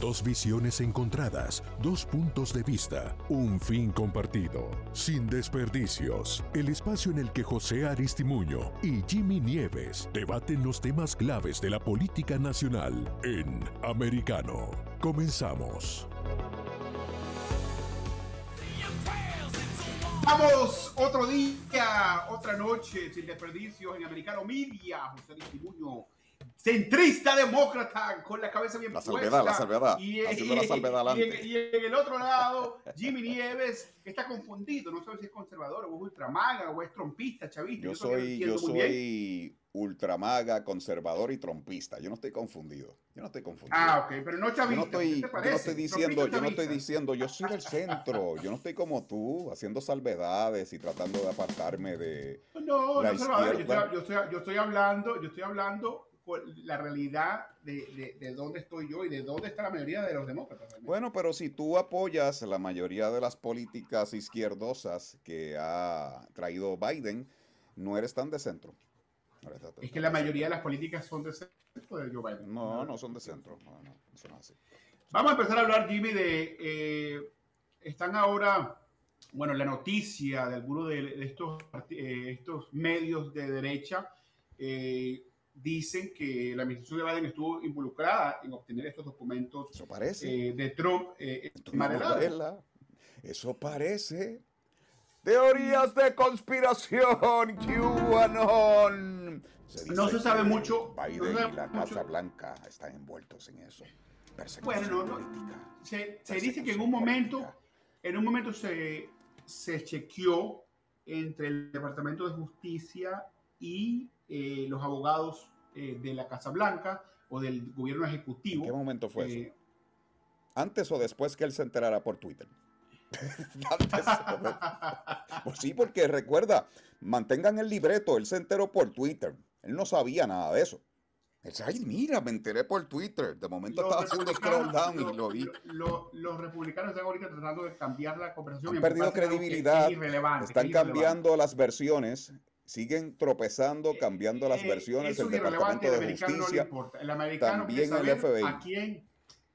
Dos visiones encontradas, dos puntos de vista, un fin compartido. Sin desperdicios, el espacio en el que José Aristimuño y Jimmy Nieves debaten los temas claves de la política nacional en Americano. Comenzamos. Vamos, otro día, otra noche sin desperdicios en Americano Media. José Aristimuño centrista demócrata con la cabeza bien la puesta. salvedad, la salvedad, Y, haciendo la salvedad y, en, y en el otro lado, Jimmy Nieves, está confundido, no sabe si es conservador o es ultramaga o es trompista, chavista. Yo soy, yo soy ultramaga, conservador y trompista. Yo no estoy confundido. Yo no estoy confundido. Ah, ok, pero no Yo chavista. no estoy, ¿qué te yo no estoy diciendo, ¿Trompista o yo no estoy diciendo, yo soy del centro. Yo no estoy como tú, haciendo salvedades y tratando de apartarme de. No, la no, Salvador, yo izquierda. estoy, yo, estoy, yo estoy hablando, yo estoy hablando la realidad de, de, de dónde estoy yo y de dónde está la mayoría de los demócratas. realmente. Bueno, pero si tú apoyas la mayoría de las políticas izquierdosas que ha traído Biden, no eres tan de centro. No tan- es que la mayoría de las políticas son de centro de Joe Biden. No, no son de centro. No, no, son así. Vamos a empezar a hablar, Jimmy, de... eh, están ahora, bueno, la noticia de algunos de, de estos, eh, estos medios de derecha eh, dicen que la administración de Biden estuvo involucrada en obtener estos documentos Eso parece. eh, de Trump. eh. Eso parece. Teorías de conspiración, QAnon. Se No se sabe mucho, Biden no se sabe y la mucho. Casa Blanca están envueltos en eso. Bueno, no, no. política. Se, se dice que en un momento, política. en un momento se, se chequeó entre el Departamento de Justicia y eh, los abogados eh, de la Casa Blanca o del gobierno ¿En ejecutivo. qué momento fue eh, eso? ¿Antes o después que él se enterara por Twitter? Antes. Pues sí, porque recuerda, mantengan el libreto, él se enteró por Twitter. Él no sabía nada de eso. Él dice, ay, mira, me enteré por Twitter. De momento los estaba haciendo scroll down y lo vi. lo- lo- los republicanos están ahorita tratando de cambiar la conversación. Han perdido en credibilidad, es Están cambiando las versiones, siguen tropezando, cambiando las Eh, versiones. El Departamento de americano no le Justicia. importa. El americano también el FBI. a quién.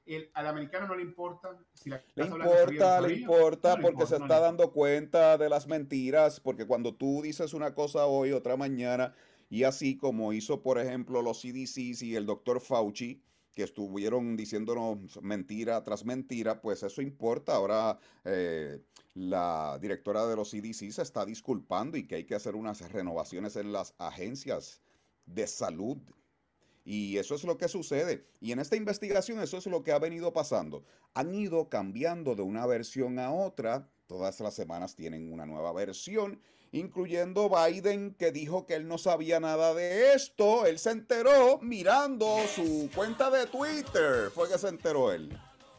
el- al americano no le importa si la Le importa, le importa, No porque se no está dando cuenta de las mentiras, porque cuando tú dices una cosa hoy, otra mañana, y así como hizo, por ejemplo, los CDCs y el doctor Fauci, que estuvieron diciéndonos mentira tras mentira, pues eso importa. Ahora eh, la directora de los CDC se está disculpando y que hay que hacer unas renovaciones en las agencias de salud. Y eso es lo que sucede. Y en esta investigación eso es lo que ha venido pasando. Han ido cambiando de una versión a otra. Todas las semanas tienen una nueva versión, incluyendo Biden que dijo que él no sabía nada de esto. Él se enteró mirando su cuenta de Twitter. Fue que se enteró él.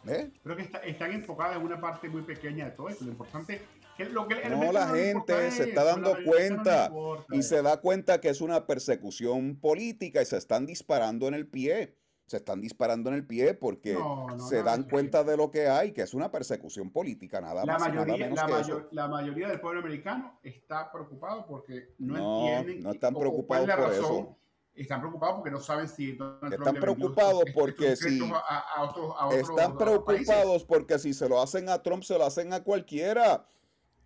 ¿Eh? Creo que está- están enfocadas en una parte muy pequeña de todo esto. Lo importante que lo que No, la gente se es está dando no cuenta importa y se da cuenta que es una persecución política y se están disparando en el pie. Se están disparando en el pie porque No, no, se dan cuenta de lo que hay, que es una persecución política, nada La más y nada mayoría, menos la, que mayor- eso. la mayoría del pueblo americano está preocupado porque no, No, entienden no están preocupados por razón. eso. Están preocupados porque no saben si Donald Están preocupados porque si- a, a otros, a otros- Están preocupados porque si se lo hacen a Trump, se lo hacen a cualquiera.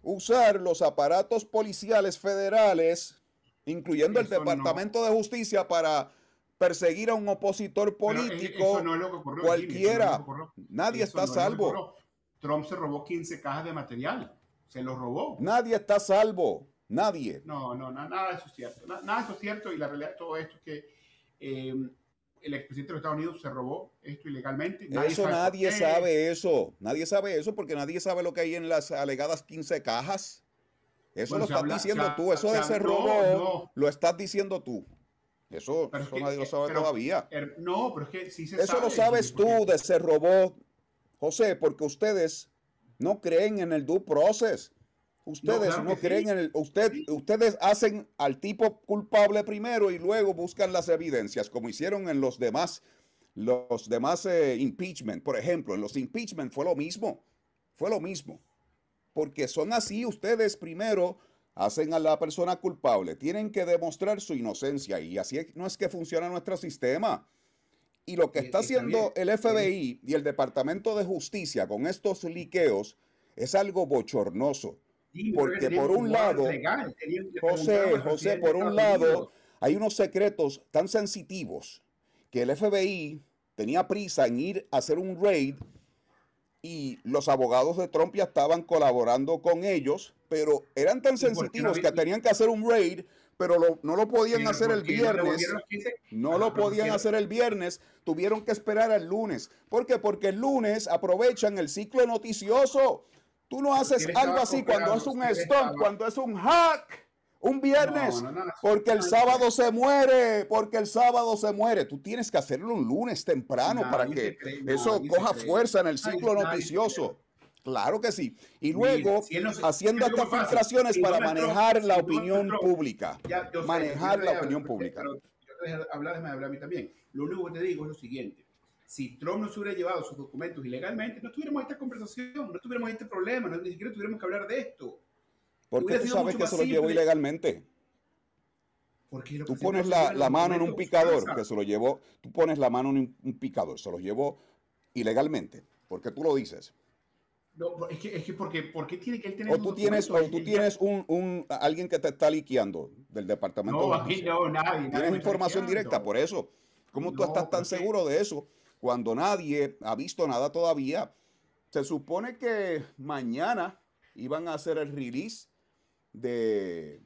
Usar los aparatos policiales federales, incluyendo el Eso. Departamento de Justicia, para perseguir a un opositor eh, político. no Jimmy, cualquiera. Nadie Eso está no salvo. Trump se robó 15 cajas de material. Se los robó. Nadie está salvo. Nadie. No, no, na- nada de eso es cierto. Na- nada de eso es cierto y la realidad de todo esto es que eh, el expresidente de los Estados Unidos se robó esto ilegalmente. eso sabe nadie sabe eso. Nadie sabe eso porque nadie sabe lo que hay en las alegadas 15 cajas. Eso Bueno, lo estás habla- diciendo se- tú. Eso de se- ese robo lo estás diciendo tú. Eso, eso que- nadie lo sabe pero- todavía. Er- no, pero es que sí se Eso sabe. lo sabes porque- tú de ese robot, José, porque ustedes no creen en el due process. Ustedes claro no, sí. creen en el. Usted, ustedes hacen al tipo culpable primero y luego buscan las evidencias, como hicieron en los demás, los demás eh, impeachment. Por ejemplo, en los impeachment fue lo mismo. Fue lo mismo. Porque son así, ustedes primero hacen a la persona culpable, tienen que demostrar su inocencia y así no es que funciona nuestro sistema. Y lo que está haciendo el FBI y el Departamento de Justicia con estos liqueos es algo bochornoso. porque por un lado, José, José, por un lado, hay unos secretos tan sensitivos que el FBI tenía prisa en ir a hacer un raid y los abogados de Trump ya estaban colaborando con ellos, pero eran tan sensitivos que tenían que hacer un raid, pero no lo podían hacer el viernes. No lo podían hacer el viernes, tuvieron que esperar el lunes. ¿Por qué? Porque el lunes aprovechan el ciclo noticioso. Tú no haces algo así cuando es un stop, cuando es un hack un viernes, porque el sábado se muere, porque el sábado se muere. Tú tienes que hacerlo un lunes temprano para que eso coja fuerza en el ciclo noticioso. Claro que sí. Y luego haciendo estas filtraciones para manejar la opinión pública. manejar la opinión pública. Hablar de a mí también. Lo único que te digo es lo siguiente. Si Trump no se hubiera llevado sus documentos ilegalmente, no tuviéramos esta conversación, no tuviéramos este problema, no, ni siquiera tuviéramos que hablar de esto. Porque tú sabes que se lo llevó ilegalmente. tú pones la, mano en un picador que se lo llevó, tú pones la mano en un, picador, se lo llevó ilegalmente. ¿Por qué tú lo dices? No, es que, es que porque, ¿por qué tiene que él tener O tú tienes, o tú tienes un, un, alguien que te está liqueando del departamento. No, aquí no, nadie. Tienes información directa, por eso. ¿Cómo tú estás tan seguro de eso cuando nadie ha visto nada todavía? Se supone que mañana iban a hacer el release de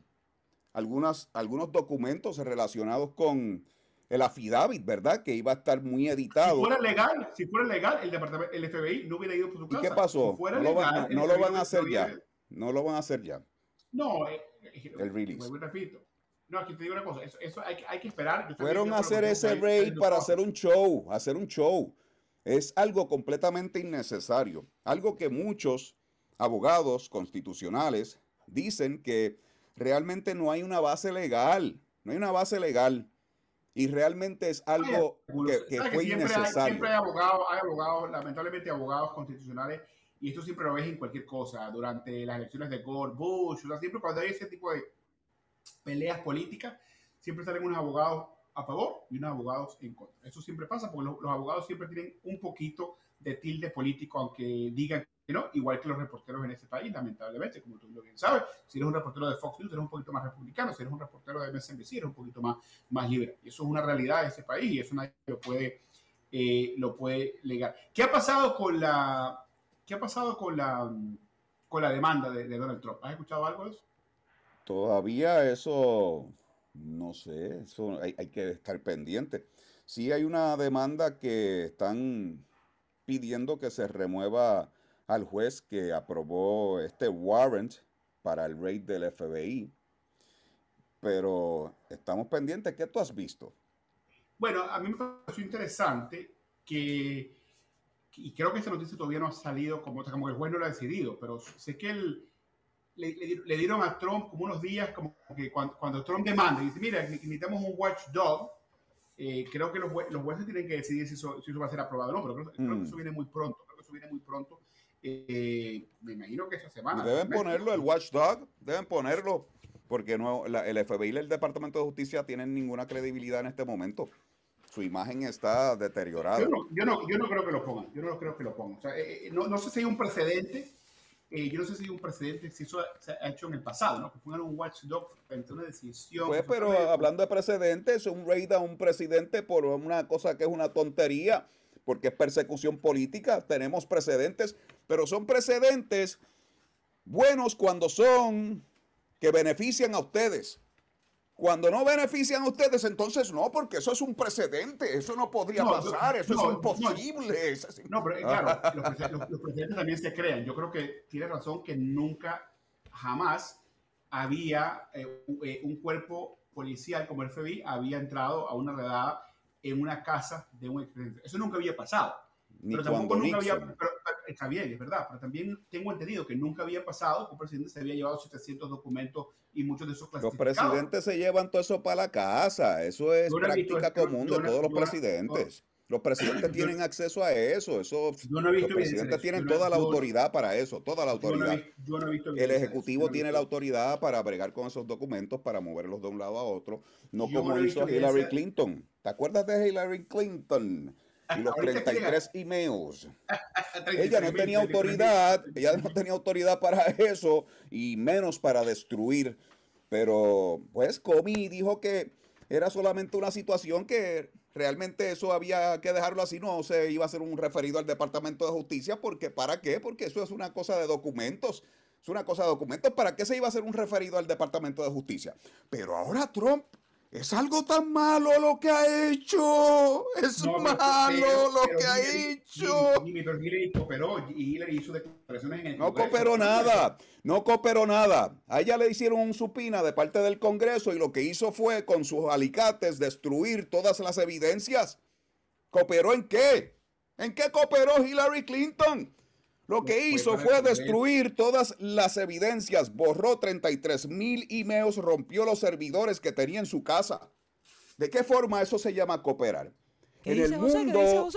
algunas, algunos documentos relacionados con el affidavit, ¿verdad? Que iba a estar muy editado. Si fuera legal, si fuera legal, el departamento, el FBI no hubiera ido por su casa. ¿Y qué pasó? no, lo, van, no lo van a hacer ya. No lo van a hacer ya. No, eh, eh, el release. repito. No, aquí te digo una cosa, eso, hay, hay, que esperar. Fueron a hacer ese raid para hacer un show, hacer un show. Es algo completamente innecesario, algo que muchos abogados constitucionales dicen que realmente no hay una base legal, no hay una base legal. Y realmente es algo que, fue innecesario. siempre hay abogados, hay abogados, lamentablemente abogados constitucionales, y esto siempre lo ves en cualquier cosa, durante las elecciones de Gore, Bush, siempre cuando hay ese tipo de peleas políticas, siempre salen unos abogados a favor y unos abogados en contra. Eso siempre pasa porque los, los abogados siempre tienen un poquito de tilde político, aunque digan ¿no? Igual que los reporteros en este país, lamentablemente, como tú bien sabes, si eres un reportero de Fox News, eres un poquito más republicano, si eres un reportero de MSNBC, eres un poquito más, más libre. Y eso es una realidad de este país y eso nadie lo puede, eh, lo puede legar. ¿Qué ha pasado con la, qué ha pasado con la, con la demanda de, Donald Trump? ¿Has escuchado algo de eso? Todavía eso, no sé, eso hay, que estar pendiente. Sí hay una demanda que están pidiendo que se remueva al juez que aprobó este warrant para el raid del FBI. Pero estamos pendientes. ¿Qué tú has visto? Bueno, a mí me pareció interesante que, y creo que esta noticia todavía no ha salido, como, como el juez no lo ha decidido, pero sé que el, le, dieron a Trump como unos días, como que cuando, Trump demanda y dice, mira, necesitamos un watchdog, eh, creo que los, los, jueces tienen que decidir si eso, va a ser aprobado o no, pero creo, que mm. eso viene muy pronto, creo que eso viene muy pronto eh, me imagino que esa semana. Deben ponerlo, el watchdog, deben ponerlo, porque no, el FBI y el Departamento de Justicia tienen ninguna credibilidad en este momento. Su imagen está deteriorada. Yo no, yo no, yo no creo que lo pongan, yo no creo que lo pongan. O sea, eh, eh, no, no, sé si hay un precedente, yo no sé si un precedente, si eso se ha hecho en el pasado, ¿no? Que pongan un watchdog frente a una decisión. Pues, pero hablando de precedentes, un raid a un presidente por una cosa que es una tontería porque es persecución política, tenemos precedentes, pero son precedentes buenos cuando son que benefician a ustedes. Cuando no benefician a ustedes, entonces no, porque eso es un precedente, eso no podría pasar, eso es imposible. No, pero claro, los, precedentes también se crean. Yo creo que tiene razón que nunca, jamás había eh, eh, un cuerpo policial como el FBI había entrado a una redada en una casa de un expresidente. Eso nunca había pasado. pero tampoco nunca había. Pero, está bien, es verdad. Pero también tengo entendido que nunca había pasado que un presidente se había llevado 700 documentos y muchos de esos clasificados. Los presidentes se llevan todo eso para la casa. Eso es práctica común de todos los presidentes. Los presidentes tienen acceso a eso. eso los presidentes tienen toda la autoridad para eso, toda la autoridad. el Ejecutivo tiene la autoridad para bregar con esos documentos, para moverlos de un lado a otro, no como hizo Hillary Clinton. ¿Te acuerdas de Hillary Clinton? Y los 33 emails. ella no tenía autoridad, ella no tenía autoridad para eso y menos para destruir. Pero pues Comey dijo que era solamente una situación que realmente eso había que dejarlo así, no se iba a hacer un referido al Departamento de Justicia, porque ¿para qué? Porque eso es una cosa de documentos. Es una cosa de documentos. ¿Para qué se iba a hacer un referido al Departamento de Justicia? Pero ahora Trump es algo tan malo lo que ha hecho. Es malo lo que ha hecho. No cooperó nada. No cooperó nada. A ella le hicieron un supina de parte del Congreso y lo que hizo fue con sus alicates destruir todas las evidencias. ¿Cooperó en qué? ¿En qué cooperó Hillary Clinton? Lo que hizo fue destruir todas las evidencias, borró 33 mil emails, rompió los servidores que tenía en su casa. ¿De qué forma eso se llama cooperar? En el mundo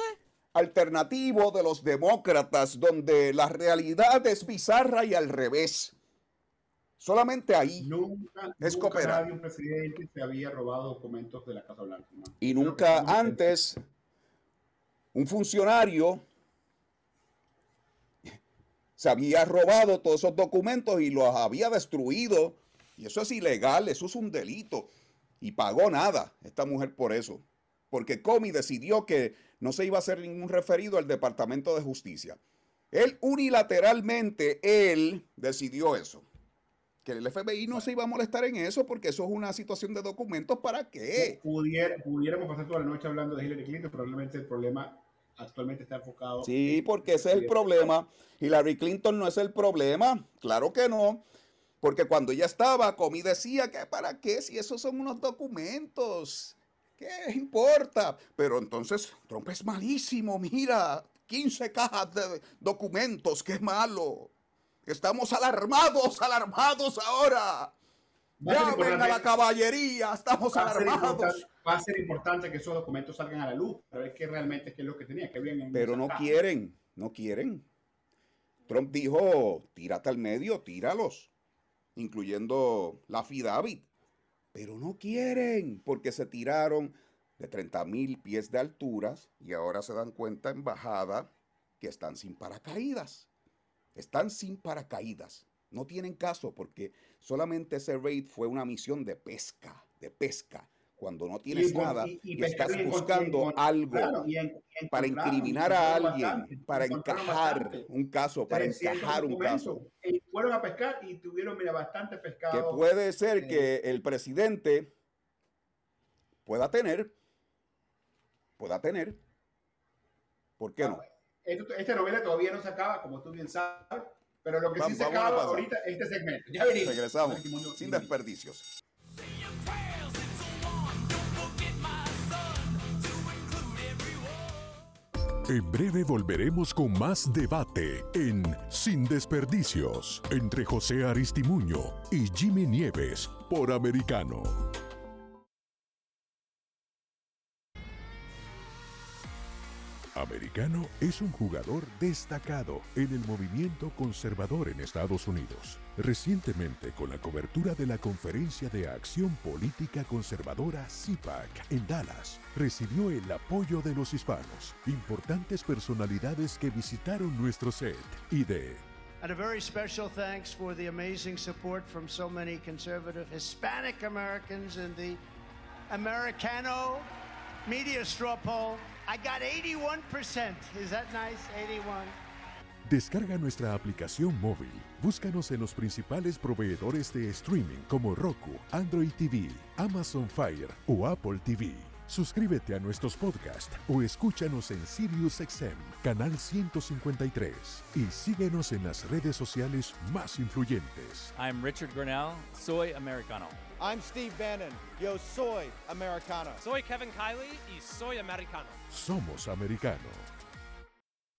alternativo de los demócratas, donde la realidad es bizarra y al revés. Solamente ahí nunca, es cooperar. un presidente se había robado documentos de la Casa Blanca. Y nunca antes un funcionario se había robado todos esos documentos y los había destruido. Y eso es ilegal, eso es un delito. Y pagó nada esta mujer por eso. Porque Comey decidió que no se iba a hacer ningún referido al Departamento de Justicia. Él unilateralmente, él decidió eso. Que el FBI no se iba a molestar en eso porque eso es una situación de documentos. ¿Para qué? pudiéramos pasar toda la noche hablando de Hillary Clinton, probablemente el problema actualmente está enfocado. Sí, porque ese es el problema. Hillary Clinton no es el problema. Claro que no. Porque cuando ella estaba, Comey decía que para qué, si esos son unos documentos. ¿Qué importa? Pero entonces Trump es malísimo, mira, 15 cajas de documentos, qué malo. Estamos alarmados, alarmados ahora. Ya venga la caballería, estamos alarmados. Va a ser importante que esos documentos salgan a la luz para ver qué realmente es lo que tenía, que bien. Pero no quieren, no quieren. Trump dijo, tírate al medio, tíralos, incluyendo la FIDAVIT. Pero no quieren, porque se tiraron de 30 mil pies de alturas y ahora se dan cuenta en bajada que están sin paracaídas. Están sin paracaídas. No tienen caso porque solamente ese raid fue una misión de pesca, de pesca. Cuando no tienes nada y, estás buscando algo para incriminar a alguien, para encajar un caso, para encajar un caso. fueron a pescar y tuvieron bastante pescado. Que puede ser eh, que el presidente pueda tener, pueda tener, ¿por qué no? Esta novela todavía no se acaba, como tú bien sabes pero lo que sí se acaba ahorita este segmento. Ya venimos. Regresamos sin desperdicios. En breve volveremos con más debate en Sin Desperdicios entre José Aristimuño y Jimmy Nieves por Americano. Americano es un jugador destacado en el movimiento conservador en Estados Unidos. Recientemente, con la cobertura de la Conferencia de Acción Política Conservadora CIPAC en Dallas, recibió el apoyo de los hispanos, importantes personalidades que visitaron nuestro set y de And a very special thanks for the amazing support from so many conservative Hispanic Americans in the Americano media straw poll. I got 81%. Is that nice? 81. Descarga nuestra aplicación móvil. Búscanos en los principales proveedores de streaming como Roku, Android TV, Amazon Fire o Apple TV. Suscríbete a nuestros podcasts o escúchanos en SiriusXM, canal 153 y síguenos en las redes sociales más influyentes. I'm Richard Grinnell, soy americano. I'm Steve Bannon, yo soy americano. Soy Kevin Kiley y soy americano. Somos americano.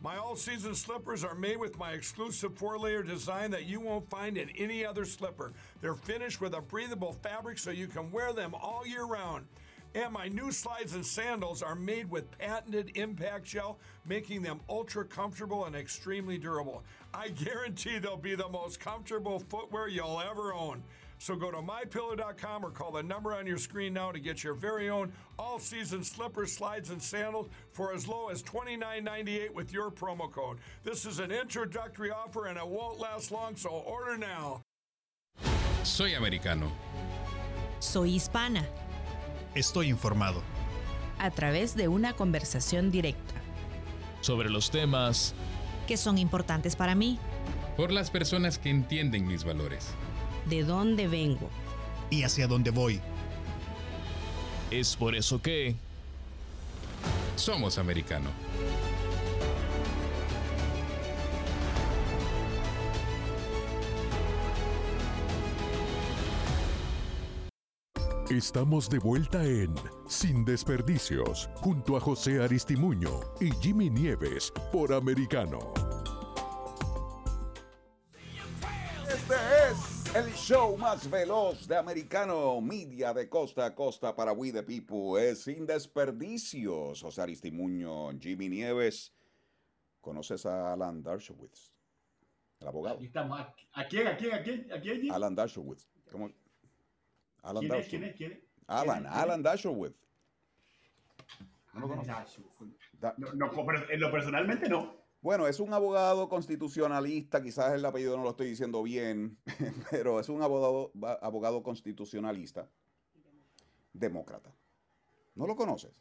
My all season slippers are made with my exclusive four layer design that you won't find in any other slipper. They're finished with a breathable fabric so you can wear them all year round. And my new slides and sandals are made with patented impact gel, making them ultra comfortable and extremely durable. I guarantee they'll be the most comfortable footwear you'll ever own. So go to mypillow.com or call the number on your screen now to get your very own all-season slippers, slides, and sandals for as low as $29.98 with your promo code. This is an introductory offer and it won't last long, so order now. Soy americano. Soy hispana. Estoy informado. A través de una conversación directa. Sobre los temas que son importantes para mí. Por las personas que entienden mis valores. De dónde vengo. Y hacia dónde voy. Es por eso que... Somos americano. Estamos de vuelta en Sin Desperdicios, junto a José Aristimuño y Jimmy Nieves por Americano. Este es el show más veloz de Americano Media de costa a costa para We the People. Es Sin Desperdicios. José Aristimuño, Jimmy Nieves. ¿Conoces a Alan Dershowitz? El abogado. Aquí estamos. ¿A quién? ¿A quién? ¿A quién? ¿A quién? Alan Dershowitz. ¿Cómo? Alan ¿Quién es? ¿Quién es? ¿Quién es? Alan, ¿Quién es? Alan Dershowitz. ¿No lo. Da- No, no, pero en lo personalmente no. Bueno, es un abogado constitucionalista, quizás el apellido no lo estoy diciendo bien, pero es un abogado, abogado constitucionalista, demócrata. ¿No lo conoces?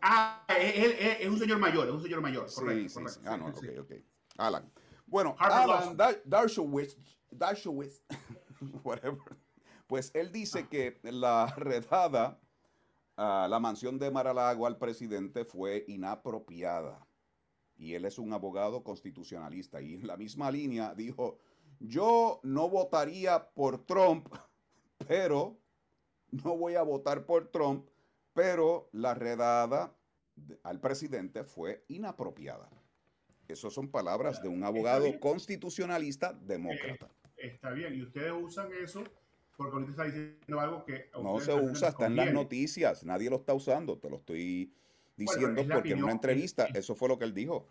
Ah, es, es- un señor mayor, es un señor mayor. Sí, correcto, sí, correcto. sí. Ah, no, ok, ok. Alan. Bueno, Alan School. Dar- Dershowitz, Dershowitz, whatever, pues él dice que la redada a la mansión de Mar-a-Lago al presidente fue inapropiada. Y él es un abogado constitucionalista. Y en la misma línea dijo, yo no votaría por Trump, pero no voy a votar por Trump, pero la redada al presidente fue inapropiada. Esas son palabras de un abogado constitucionalista demócrata. Está bien, y ustedes usan eso porque ahorita está diciendo algo que. a No se usa, está en las noticias, nadie lo está usando, te lo estoy diciendo la porque en una entrevista es- eso fue lo que él dijo.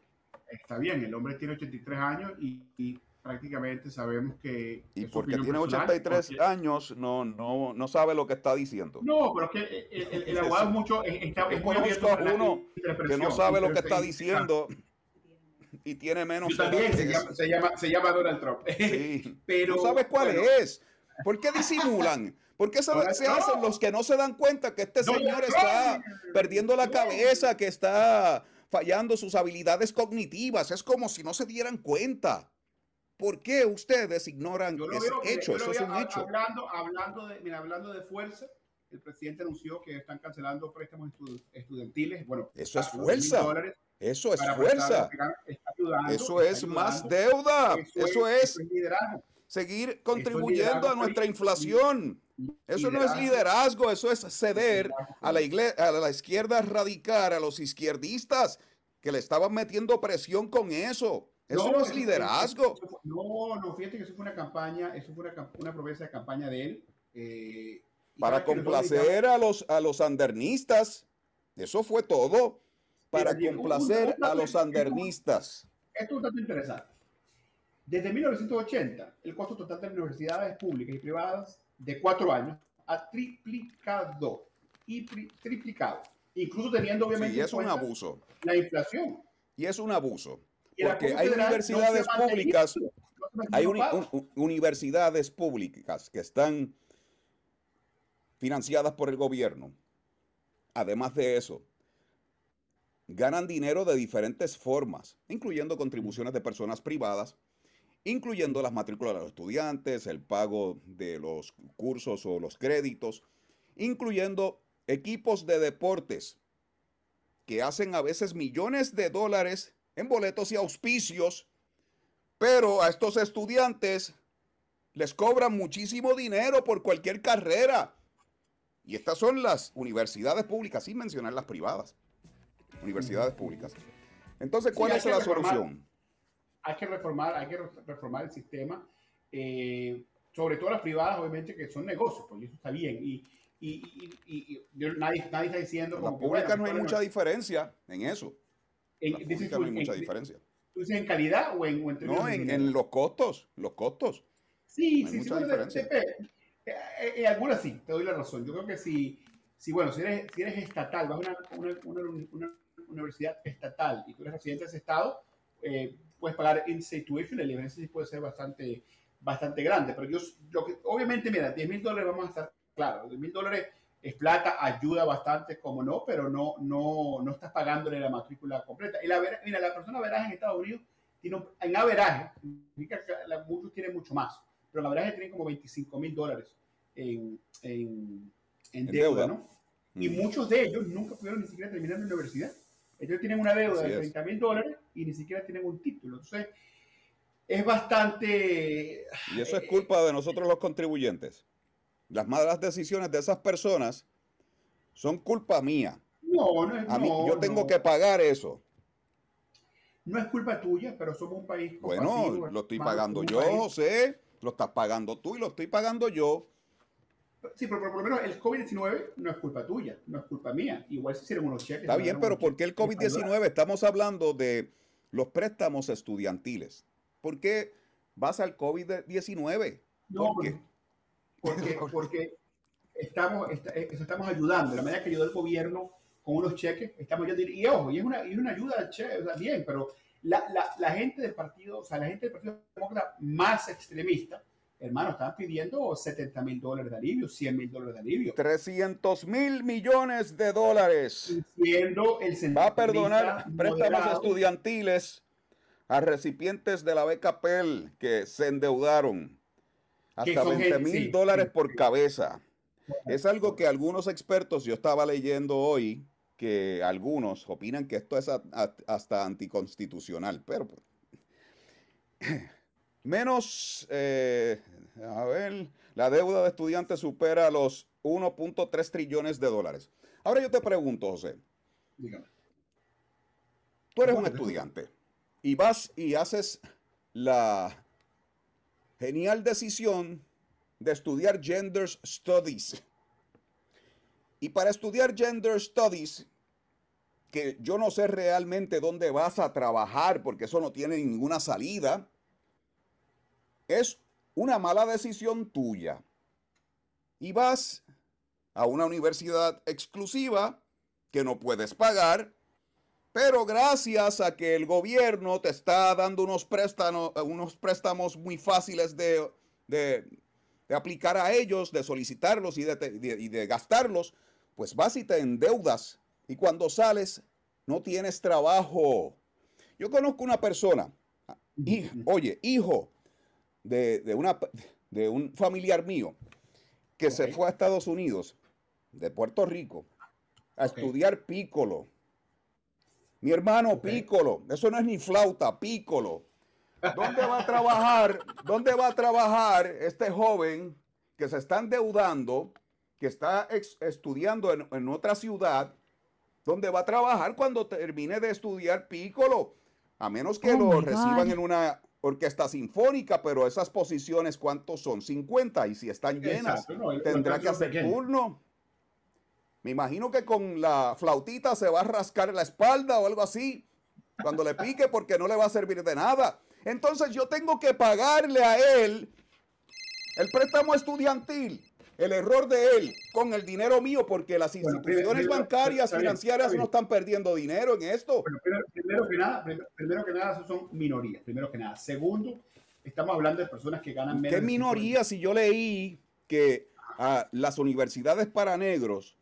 Está bien, el hombre tiene 83 años y, y prácticamente sabemos que. Y porque tiene personal, 83 porque- años, no, no, no sabe lo que está diciendo. No, pero es que el, el- el abogado es mucho. es- está- es muy abierto a uno que no sabe lo que está diciendo y tiene menos también, se llama, se, llama, se llama Donald Trump. Sí. Pero, ¿Tú sabes cuál bueno, es? ¿Por qué disimulan? ¿Por qué se, se hacen los que no se dan cuenta que este señor está perdiendo la cabeza, que está fallando sus habilidades cognitivas? Es como si no se dieran cuenta. ¿Por qué ustedes ignoran ese hecho? Eso es un hecho. Hablando, hablando, de, mira, hablando de fuerza, el presidente anunció que están cancelando préstamos estu- estudiantiles. Bueno, Eso es fuerza. Eso es fuerza. ayudando, Eso es más deuda. Eso es eso es liderazgo. Seguir contribuyendo a nuestra inflación. Eso no es liderazgo, eso es ceder a la, igle- a la izquierda radical, a los izquierdistas que le estaban metiendo presión con eso. Eso no, es liderazgo. no, no, fíjate que eso fue una campaña, eso fue una, una promesa de campaña de él. eh, Para complacer a los, a los andernistas. Eso fue todo. Para Mira, complacer un- un- a los andernistas. Esto es un dato interesante. Desde 1980, el costo total de las universidades públicas y privadas de cuatro años ha triplicado. Y triplicado. Incluso teniendo, obviamente, Sí, es un abuso. la inflación. Y es un abuso. Porque hay no universidades públicas no Hay uni- un- universidades públicas que están financiadas por el gobierno. Además de eso, ganan dinero de diferentes formas, incluyendo contribuciones de personas privadas, incluyendo las matrículas de los estudiantes, el pago de los cursos o los créditos, incluyendo equipos de deportes que hacen a veces millones de dólares en boletos y auspicios, pero a estos estudiantes les cobran muchísimo dinero por cualquier carrera. Y estas son las universidades públicas, sin mencionar las privadas. Universidades públicas. Entonces, ¿cuál Sí, es la reformar. solución? Hay que reformar, hay que re- reformar el sistema, eh, sobre todo las privadas, obviamente, que son negocios, pues eso está bien. Y, y, y- nadie, nadie está diciendo En las públicas bueno, no hay mucha diferencia en eso. en, las públicas no hay en- mucha en- diferencia. ¿Tú dices en calidad o en, o No, en, los costos, los costos. Sí, No hay sí, sí, mucha diferencia. Eh, eh, En algunas sí, te doy la razón. Yo creo que si, si bueno, si eres, si eres estatal, vas a una, una, una- una universidad estatal y tú eres residente de ese estado, eh, puedes pagar in-state tuition, la diferencia sí puede ser bastante, bastante grande. Pero yo, lo que, obviamente, mira, 10 mil dólares vamos a estar claros, 10 mil dólares es plata, ayuda bastante, como no, pero no, no, no estás pagándole la matrícula completa. Y la, mira, la persona veraje en Estados Unidos tiene un- en averaje, muchos tienen mucho más, pero en averaje tienen como 25 mil dólares en, en, en En deuda, deuda. ¿no? Y Mm. muchos de ellos nunca pudieron ni siquiera terminar la universidad. Ellos tienen una deuda Así de es. 30 mil dólares y ni siquiera tienen un título. Entonces, es bastante... Y eso Eh, es culpa de nosotros los contribuyentes. Las malas decisiones de esas personas son culpa mía. No, no es, A mí, no, yo tengo no. que pagar eso. No es culpa tuya, pero somos un país Bueno, lo estoy pagando yo, país- José. Lo estás pagando tú y lo estoy pagando yo. Sí, pero, pero por lo menos el COVID-19 no es culpa tuya, no es culpa mía. Igual se hicieron unos cheques. Está bien, pero ¿por qué el cheques para ayudar. COVID-19? Estamos hablando de los préstamos estudiantiles. ¿Por qué vas al COVID-19? No, ¿Por qué? Porque, porque estamos, esta- eh, estamos ayudando. La manera que ayudó el gobierno con unos cheques, estamos ayudando. Y ojo, y es una, y una ayuda che, bien, pero la, la, la gente del partido, o sea, la gente del Partido Demócrata más extremista, hermano, estaban pidiendo 70 mil dólares de alivio, 100 mil dólares de alivio. 300 mil millones de dólares. Siendo el Va a perdonar préstamos estudiantiles a recipientes de la beca Pell que se endeudaron hasta son 20 gente- mil sí, dólares sí, por sí. cabeza. Es algo que algunos expertos, yo estaba leyendo hoy, que algunos opinan que esto es hasta anticonstitucional, pero pues, menos, eh, a ver, la deuda de estudiantes supera los 1.3 trillones de dólares. Ahora yo te pregunto, José, Dígame. tú eres un estudiante y vas y haces la genial decisión de estudiar Gender Studies. Y para estudiar Gender Studies, que yo no sé realmente dónde vas a trabajar, porque eso no tiene ninguna salida, es una mala decisión tuya. Y vas a una universidad exclusiva que no puedes pagar, pero gracias a que el gobierno te está dando unos préstamos, unos préstamos muy fáciles de, de- aplicar a ellos, de solicitarlos y de, de- y de gastarlos, pues vas y te endeudas. Y cuando sales, no tienes trabajo. Yo conozco una persona, y, oye, hijo de, de una, de un familiar mío, que se fue a Estados Unidos, de Puerto Rico, a estudiar pícolo. Mi hermano, Ok. pícolo. Eso no es ni flauta, pícolo. ¿Dónde va a trabajar? ¿Dónde va a trabajar este joven que se está endeudando, que está ex- estudiando en, en otra ciudad? ¿Dónde va a trabajar cuando termine de estudiar pícolo? A menos que Oh lo reciban en una orquesta sinfónica, pero esas posiciones, ¿cuántos son? 50 y si están llenas, Exacto, no, el- tendrá que hacer turno. Me imagino que con la flautita se va a rascar la espalda o algo así cuando le pique porque no le va a servir de nada. Entonces yo tengo que pagarle a él el préstamo estudiantil, el error de él con el dinero mío porque las Bueno, instituciones primero- bancarias financieras no están perdiendo dinero en esto. Bueno, primero, que nada, prim- primero que nada, esos son minorías, primero que nada. Segundo, estamos hablando de personas que ganan menos. ¿Qué minoría si yo leí que a las universidades para negros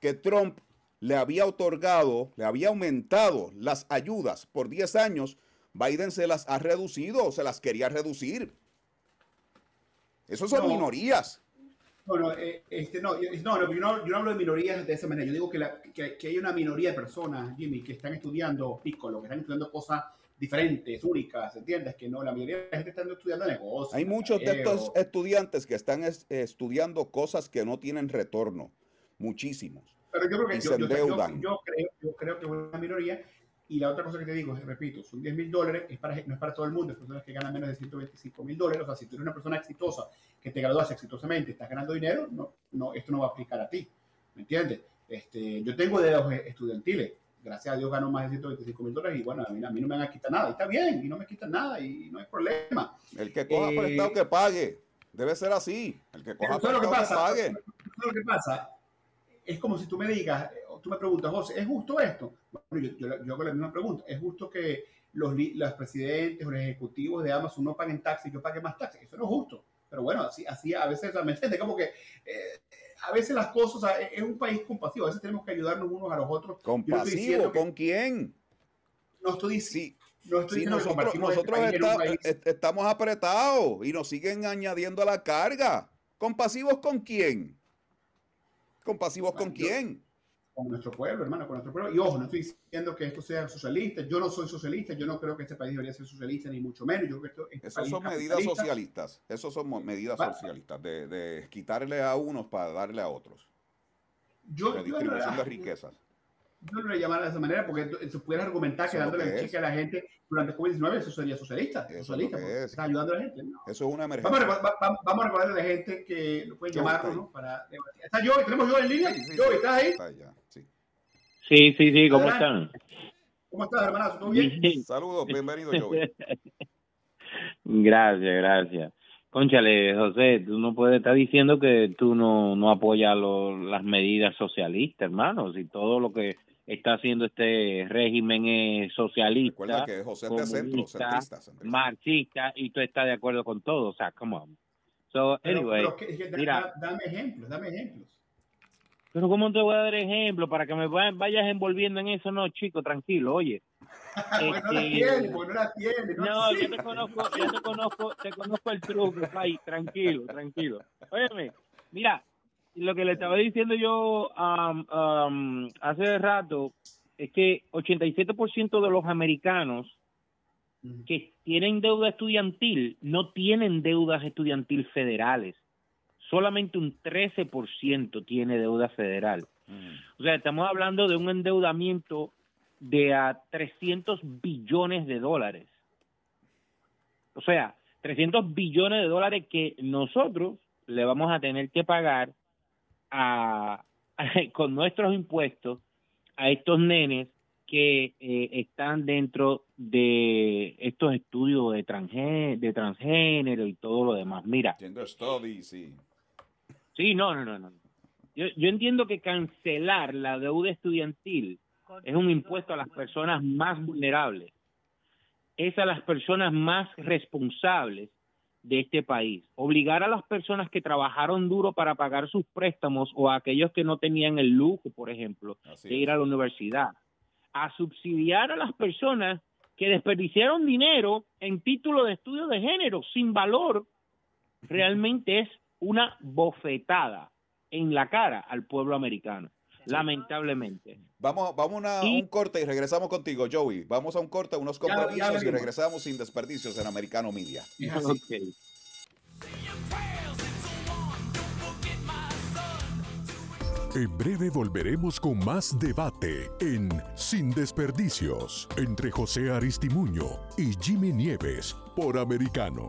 que Trump le había otorgado, le había aumentado las ayudas por 10 años, Biden se las ha reducido o se las quería reducir. Esos son No. minorías. No, no, eh, este, no, yo- no, no, yo no, yo no hablo de minorías de esa manera. Yo digo que, la- que, que hay una minoría de personas, Jimmy, que están estudiando piccolo, que están estudiando cosas diferentes, únicas, ¿entiendes? Que no, la mayoría de la gente está estudiando negocios. Hay muchos de estos estudiantes que están es- estudiando cosas que no tienen retorno. Muchísimos. Pero yo creo que y yo, yo creo, yo creo que es una minoría. Y la otra cosa que te digo, es, repito, son 10 mil dólares, es para, no es para todo el mundo, es personas que ganan menos de 125 mil dólares. O sea, si tú eres una persona exitosa, que te gradúas exitosamente, estás ganando dinero, no, no, esto no va a aplicar a ti. ¿Me entiendes? Este, yo tengo deudas estudiantiles. Gracias a Dios gano más de 125 mil dólares y bueno, a mí, a mí no me van a quitar nada. Y está bien, y no me quitan nada y no hay problema. El que coja Eh, prestado que pague. Debe ser así. El que coja Pero ¿sabes lo que prestado que pasa? pague. ¿Sabes lo que pasa? Es como si tú me digas, tú me preguntas, José, ¿es justo esto? Bueno, yo, yo- yo hago la misma pregunta. ¿Es justo que los, los presidentes o los ejecutivos de Amazon no paguen taxis y yo pague más taxis? Eso no es justo. Pero bueno, así, así a veces, ¿me entiendes? Como que eh, a veces las cosas, o sea, es un país compasivo. A veces tenemos que ayudarnos unos a los otros. No Compasivo, ¿con quién? no estoy diciendo. Sí, no estoy sí, diciendo que nosotros, este nosotros está- est- estamos apretados y nos siguen añadiendo a la carga. ¿Compasivos con quién? ¿Compasivos con yo- quién? Con nuestro pueblo, hermano, con nuestro pueblo. Y ojo, no estoy diciendo que esto sea socialista. Yo no soy socialista. Yo no creo que este país debería ser socialista, ni mucho menos. Yo creo que esto, este Esos país son medidas socialistas. Esos son medidas socialistas de, de quitarle a unos para darle a otros. Yo, yo, distribución de riquezas. Yo no le llamara de esa manera porque tú, tú puedes argumentar que dándole que el cheque a la gente durante COVID-19 eso sería socialista. Eso socialista es. está ayudando a la gente. No. Eso es una Vamos, a, emergencia. recordar- va- va- vamos a recordarle a la gente que lo pueden está ¿no? Para. ¿Está Joey? ¿Tenemos Joey en línea? Sí, sí, Joey, sí. ¿estás ahí? Está allá, sí. Sí, sí, sí, ¿cómo Adelante. están? ¿Cómo estás, hermanazo? ¿Todo bien? Bien. Saludos, bienvenido, Joey. Gracias, gracias. Conchale, José, tú no puedes estar diciendo que tú no, no apoyas lo- las medidas socialistas, hermano. Si todo lo que está haciendo este régimen es socialista, Recuerda que José es de centro, centrista. centrista. marxista, y tú estás de acuerdo con todo. O sea, come on. So, Pero, anyway, pero que- que- mira. da- dame ejemplos, dame ejemplos. pero ¿cómo te voy a dar ejemplo para que me va- vayas envolviendo en eso? No, chico, tranquilo, oye. Porque no la Este, tiene, no la tiene. No, No, yo te conozco, yo te conozco, te conozco el truco, Pai, tranquilo, tranquilo. Óyeme, mira, lo que le estaba diciendo yo am, am, hace rato es que 87% de los americanos que tienen deuda estudiantil no tienen deudas estudiantil federales. Solamente un 13% tiene deuda federal. O sea, estamos hablando de un endeudamiento de a 300 billones de dólares. O sea, 300 billones de dólares que nosotros le vamos a tener que pagar a, con nuestros impuestos a estos nenes que eh, están dentro de estos estudios de, transgé- de transgénero y todo lo demás. Mira, Gender studies, sí. Sí, no, no, no, no. Yo, yo entiendo que cancelar la deuda estudiantil es un impuesto a las personas más vulnerables, es a las personas más responsables de este país. Obligar a las personas que trabajaron duro para pagar sus préstamos o a aquellos que no tenían el lujo, por ejemplo, Así de es. ir a la universidad, a subsidiar a las personas que desperdiciaron dinero en título de estudio de género sin valor, realmente es una bofetada en la cara al pueblo americano, lamentablemente. Vamos, vamos a Y- un corte y regresamos contigo, Joey. Vamos a un corte, unos compromisos y regresamos sin desperdicios en Americano Media. En breve volveremos con más debate en Sin Desperdicios entre José Aristimuño y Jimmy Nieves por Americano.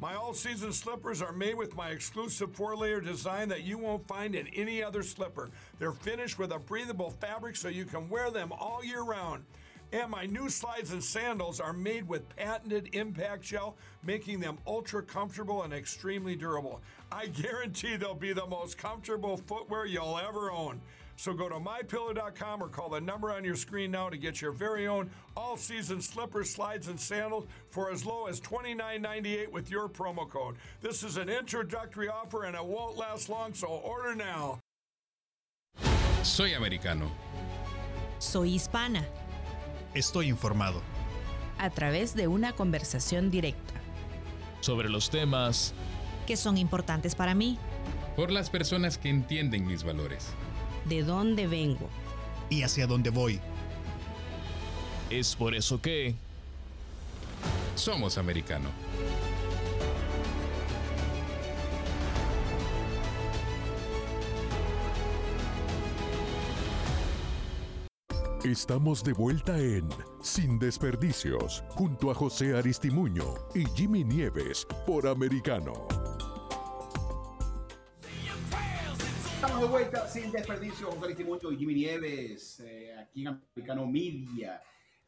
My all season slippers are made with my exclusive four layer design that you won't find in any other slipper. They're finished with a breathable fabric so you can wear them all year round. And my new slides and sandals are made with patented impact gel, making them ultra comfortable and extremely durable. I guarantee they'll be the most comfortable footwear you'll ever own. So go to mypillow.com or call the number on your screen now to get your very own all season slippers, slides, and sandals for as low as $29.98 with your promo code. This is an introductory offer and it won't last long, so order now. Soy americano. Soy hispana. Estoy informado. A través de una conversación directa. Sobre los temas que son importantes para mí. Por las personas que entienden mis valores. De dónde vengo. Y hacia dónde voy. Es por eso que... Somos americano. Estamos de vuelta en Sin Desperdicios, junto a José Aristimuño y Jimmy Nieves por Americano. Estamos de vuelta sin desperdicio, José Aristimuño y Jimmy Nieves, eh, aquí en Americano Media.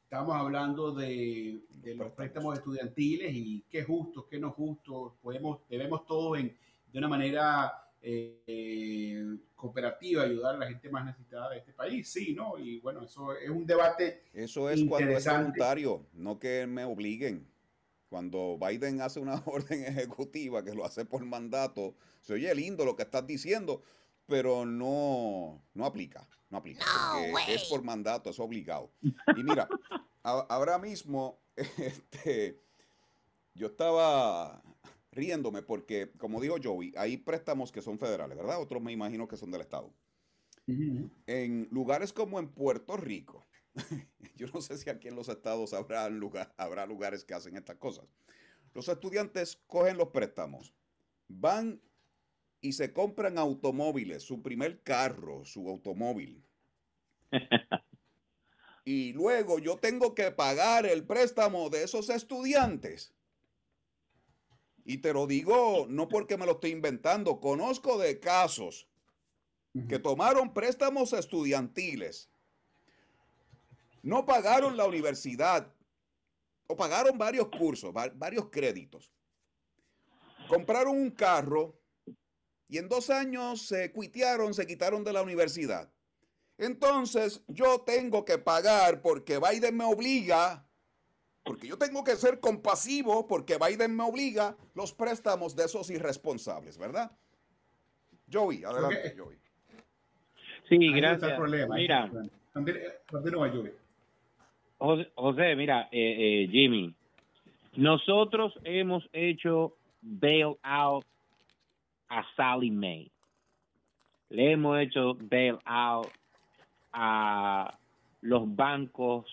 Estamos hablando de, de, los préstamos estudiantiles y qué justo, qué no justo. Podemos, debemos todos en, de una manera eh, cooperativa ayudar a la gente más necesitada de este país, sí, ¿no? Y bueno, eso es un debate. Eso es cuando es voluntario, no que me obliguen. Cuando Biden hace una orden ejecutiva que lo hace por mandato, se oye lindo lo que estás diciendo, pero no, no aplica, no aplica. porque es por mandato, es obligado. Y mira, a, ahora mismo, este, yo estaba riéndome porque, como dijo Joey, hay préstamos que son federales, ¿verdad? Otros me imagino que son del Estado. Uh -huh. En lugares como en Puerto Rico, yo no sé si aquí en los estados habrá, lugar, habrá lugares que hacen estas cosas. Los estudiantes cogen los préstamos, van y se compran automóviles, su primer carro, su automóvil. y luego yo tengo que pagar el préstamo de esos estudiantes. Y te lo digo no porque me lo estoy inventando, conozco de casos que tomaron préstamos estudiantiles, no pagaron la universidad o pagaron varios cursos, varios créditos, compraron un carro y en dos años se cuitearon, se quitaron de la universidad. Entonces yo tengo que pagar porque Biden me obliga porque yo tengo que ser compasivo porque Biden me obliga los préstamos de esos irresponsables, ¿verdad? Joey, adelante, okay. Joey. Sí, Ahí gracias. Problema. Mira, continúa, Joey. José, José mira, eh, eh, Jimmy, nosotros hemos hecho bail out a Sally Mae. Le hemos hecho bail out a los bancos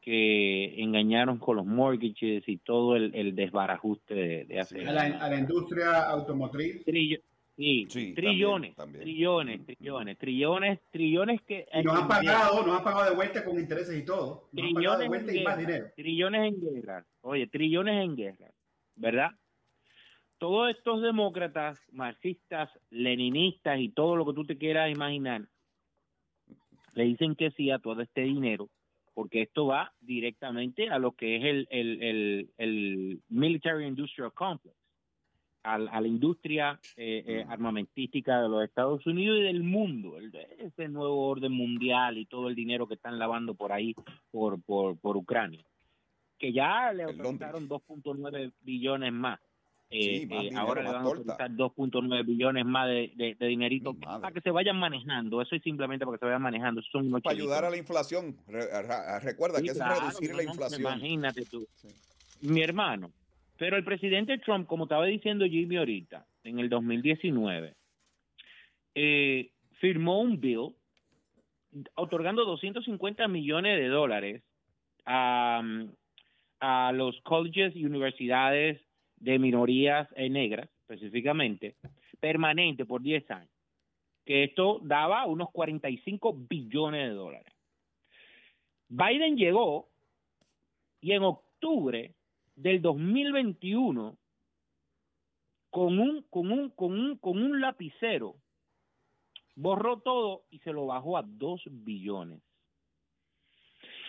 que engañaron con los mortgages y todo el, el desbarajuste de, de hacer. A la, a la, industria automotriz. Trillo, sí, sí, trillones, también, también. trillones, trillones, trillones, trillones que... Y nos han pagado, nos han pagado de vuelta con intereses y todo. Nos trillones de vuelta y guerra, más dinero. Trillones en guerra. Oye, trillones en guerra, ¿verdad? Todos estos demócratas, marxistas, leninistas y todo lo que tú te quieras imaginar, le dicen que sí a todo este dinero porque esto va directamente a lo que es el, el, el, el Military Industrial Complex, a, a la industria eh, eh, armamentística de los Estados Unidos y del mundo, el, ese nuevo orden mundial y todo el dinero que están lavando por ahí por, por, por Ucrania, que ya le autorizaron 2.9 billones más. Eh, Sí, más eh, dinero, ahora le van a torta. autorizar 2.9 billones más de, de, de dinerito para que se vayan manejando. Eso es simplemente para que se vayan manejando. Son Para ayudar a la inflación. Re- a- a- recuerda Sí, que es claro, reducir no, la inflación. Imagínate tú. Mi hermano. Pero el presidente Trump, como estaba diciendo Jimmy ahorita, en el 2019, eh, firmó un bill otorgando 250 millones de dólares a, a los colleges y universidades de minorías eh, negras, específicamente, permanente por 10 años. Que esto daba unos 45 billones de dólares. Biden llegó y en octubre del 2021 con un con un con un con un lapicero borró todo y se lo bajó a 2 billones.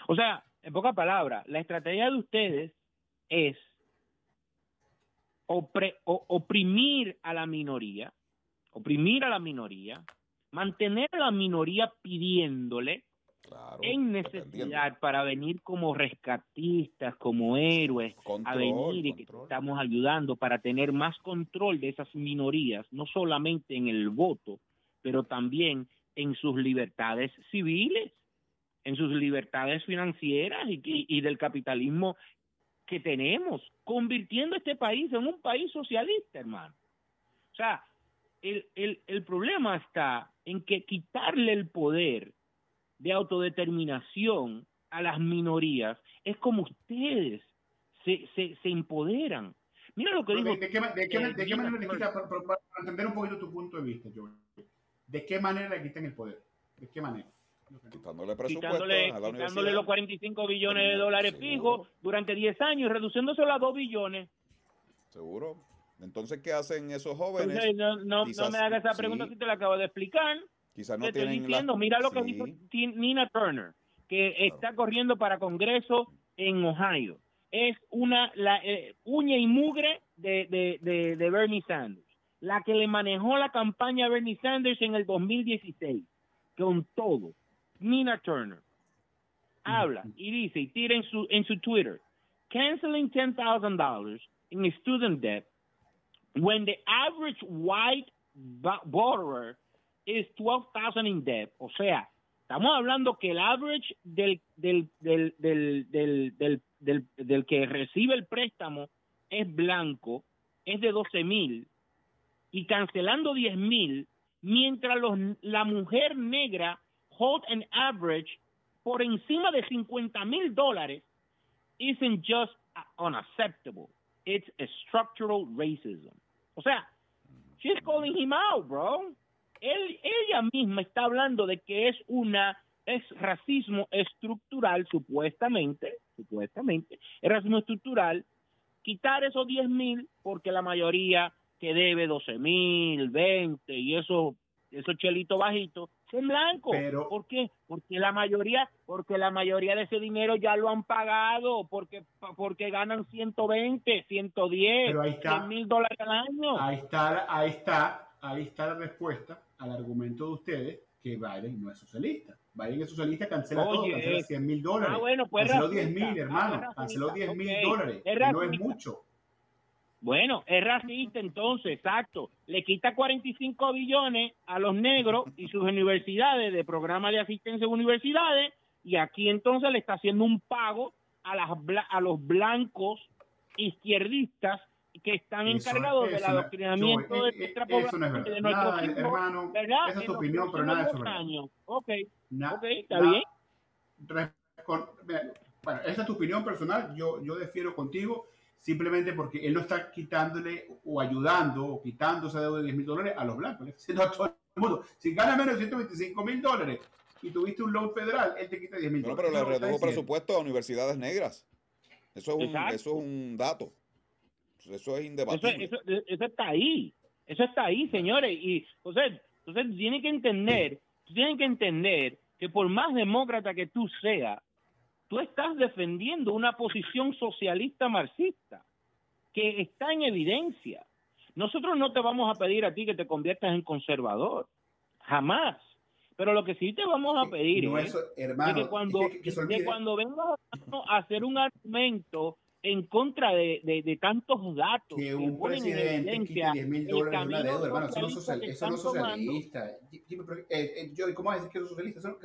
O sea, en pocas palabras, la estrategia de ustedes es opre- o- oprimir a la minoría, oprimir a la minoría, mantener a la minoría pidiéndole en necesidad para venir como rescatistas, como héroes, a venir y que estamos ayudando para tener más control de esas minorías, no solamente en el voto, pero también en sus libertades civiles, en sus libertades financieras y, y del capitalismo que tenemos, convirtiendo este país en un país socialista, hermano. O sea, el, el, el problema está en que quitarle el poder de autodeterminación a las minorías es como ustedes se, se, se empoderan. Mira lo que digo. ¿De, qué, de qué, de qué manera le quitan, para, para, entender un poquito tu punto de vista, Joey, ¿de qué manera le quitan el poder? ¿De qué manera? Quitándole presupuesto quitándole, a la quitándole los 45 billones de dólares fijos durante 10 años y reduciéndoselo a 2 billones. Seguro. Entonces, ¿qué hacen esos jóvenes? Entonces, no, no, Quizás, no, me hagas esa pregunta sí. si te la acabo de explicar. Quizás no te tienen estoy diciendo, la... mira lo sí. que dijo Nina Turner, que claro. está corriendo para Congreso en Ohio. Es una la, eh, uña y mugre de, de, de, de Bernie Sanders, la que le manejó la campaña a Bernie Sanders en el 2016, con todo. Nina Turner habla y dice y tira en su, en su Twitter, canceling $10,000 in student debt when the average white borrower is 12,000 in debt. O sea, estamos hablando que el average del, del, del, del, del, del, del, del que recibe el préstamo es blanco, es de 12 mil, y cancelando 10 mil, mientras los, la mujer negra hold an average por encima de 50 mil dólares isn't just unacceptable. It's a structural racism. O sea, she's calling him out, bro. Ella misma está hablando de que es una es racismo estructural, supuestamente, supuestamente, es racismo estructural, quitar esos 10 mil porque la mayoría que debe 12 mil, 20 y eso, esos chelitos bajitos, en blanco. Pero, ¿Por qué? Porque la mayoría, porque la mayoría de ese dinero ya lo han pagado, porque porque ganan 120, 110, 100 mil dólares al año. Ahí está, ahí está, ahí está la respuesta al argumento de ustedes que Biden no es socialista. Biden es socialista, cancela Oye, todo, cancela 100 mil dólares. Ah, bueno, pues canceló racista. 10 mil, hermano. Ah, canceló 10 mil dólares. No es mucho. Bueno, es racista entonces, exacto. Le quita 45 billones a los negros y sus universidades de programa de asistencia en universidades y aquí entonces le está haciendo un pago a, las, a los blancos izquierdistas que están Eso- encargados del eso no- adoctrinamiento de eh, nuestra eh, no población, verdad. de Nada, hermano, ¿verdad? esa es tu opinión, pero nada de eso años. Ok, Na- ok, está na- bien. Re- con- mira, bueno, esa es tu opinión personal, yo, yo defiero contigo simplemente porque él no está quitándole o ayudando o quitando esa deuda de 10 mil dólares a los blancos, le está a todo el mundo, si gana menos de 125 mil dólares y tuviste un loan federal, él te quita 10 mil No, dólares. pero le redujo presupuesto a universidades negras. Eso es un, Exacto. eso es un dato. Eso es indebatible. eso, eso está ahí. Eso está ahí, señores. Y entonces, entonces tienen que entender, tienen que entender que por más demócrata que tú seas, tú estás defendiendo una posición socialista marxista que está en evidencia. Nosotros no te vamos a pedir a ti que te conviertas en conservador, jamás. Pero lo que sí te vamos a pedir No, es eso, hermano, de que cuando, que- que- que se de olvide. cuando vengas a hacer un argumento en contra de, de, de tantos datos que un ponen en presidente evidencia quite 10 mil dólares una deuda, hermano, eso no es, socialista tomando. pero, eh, eh, ¿cómo vas a decir que es socialista? Eso no-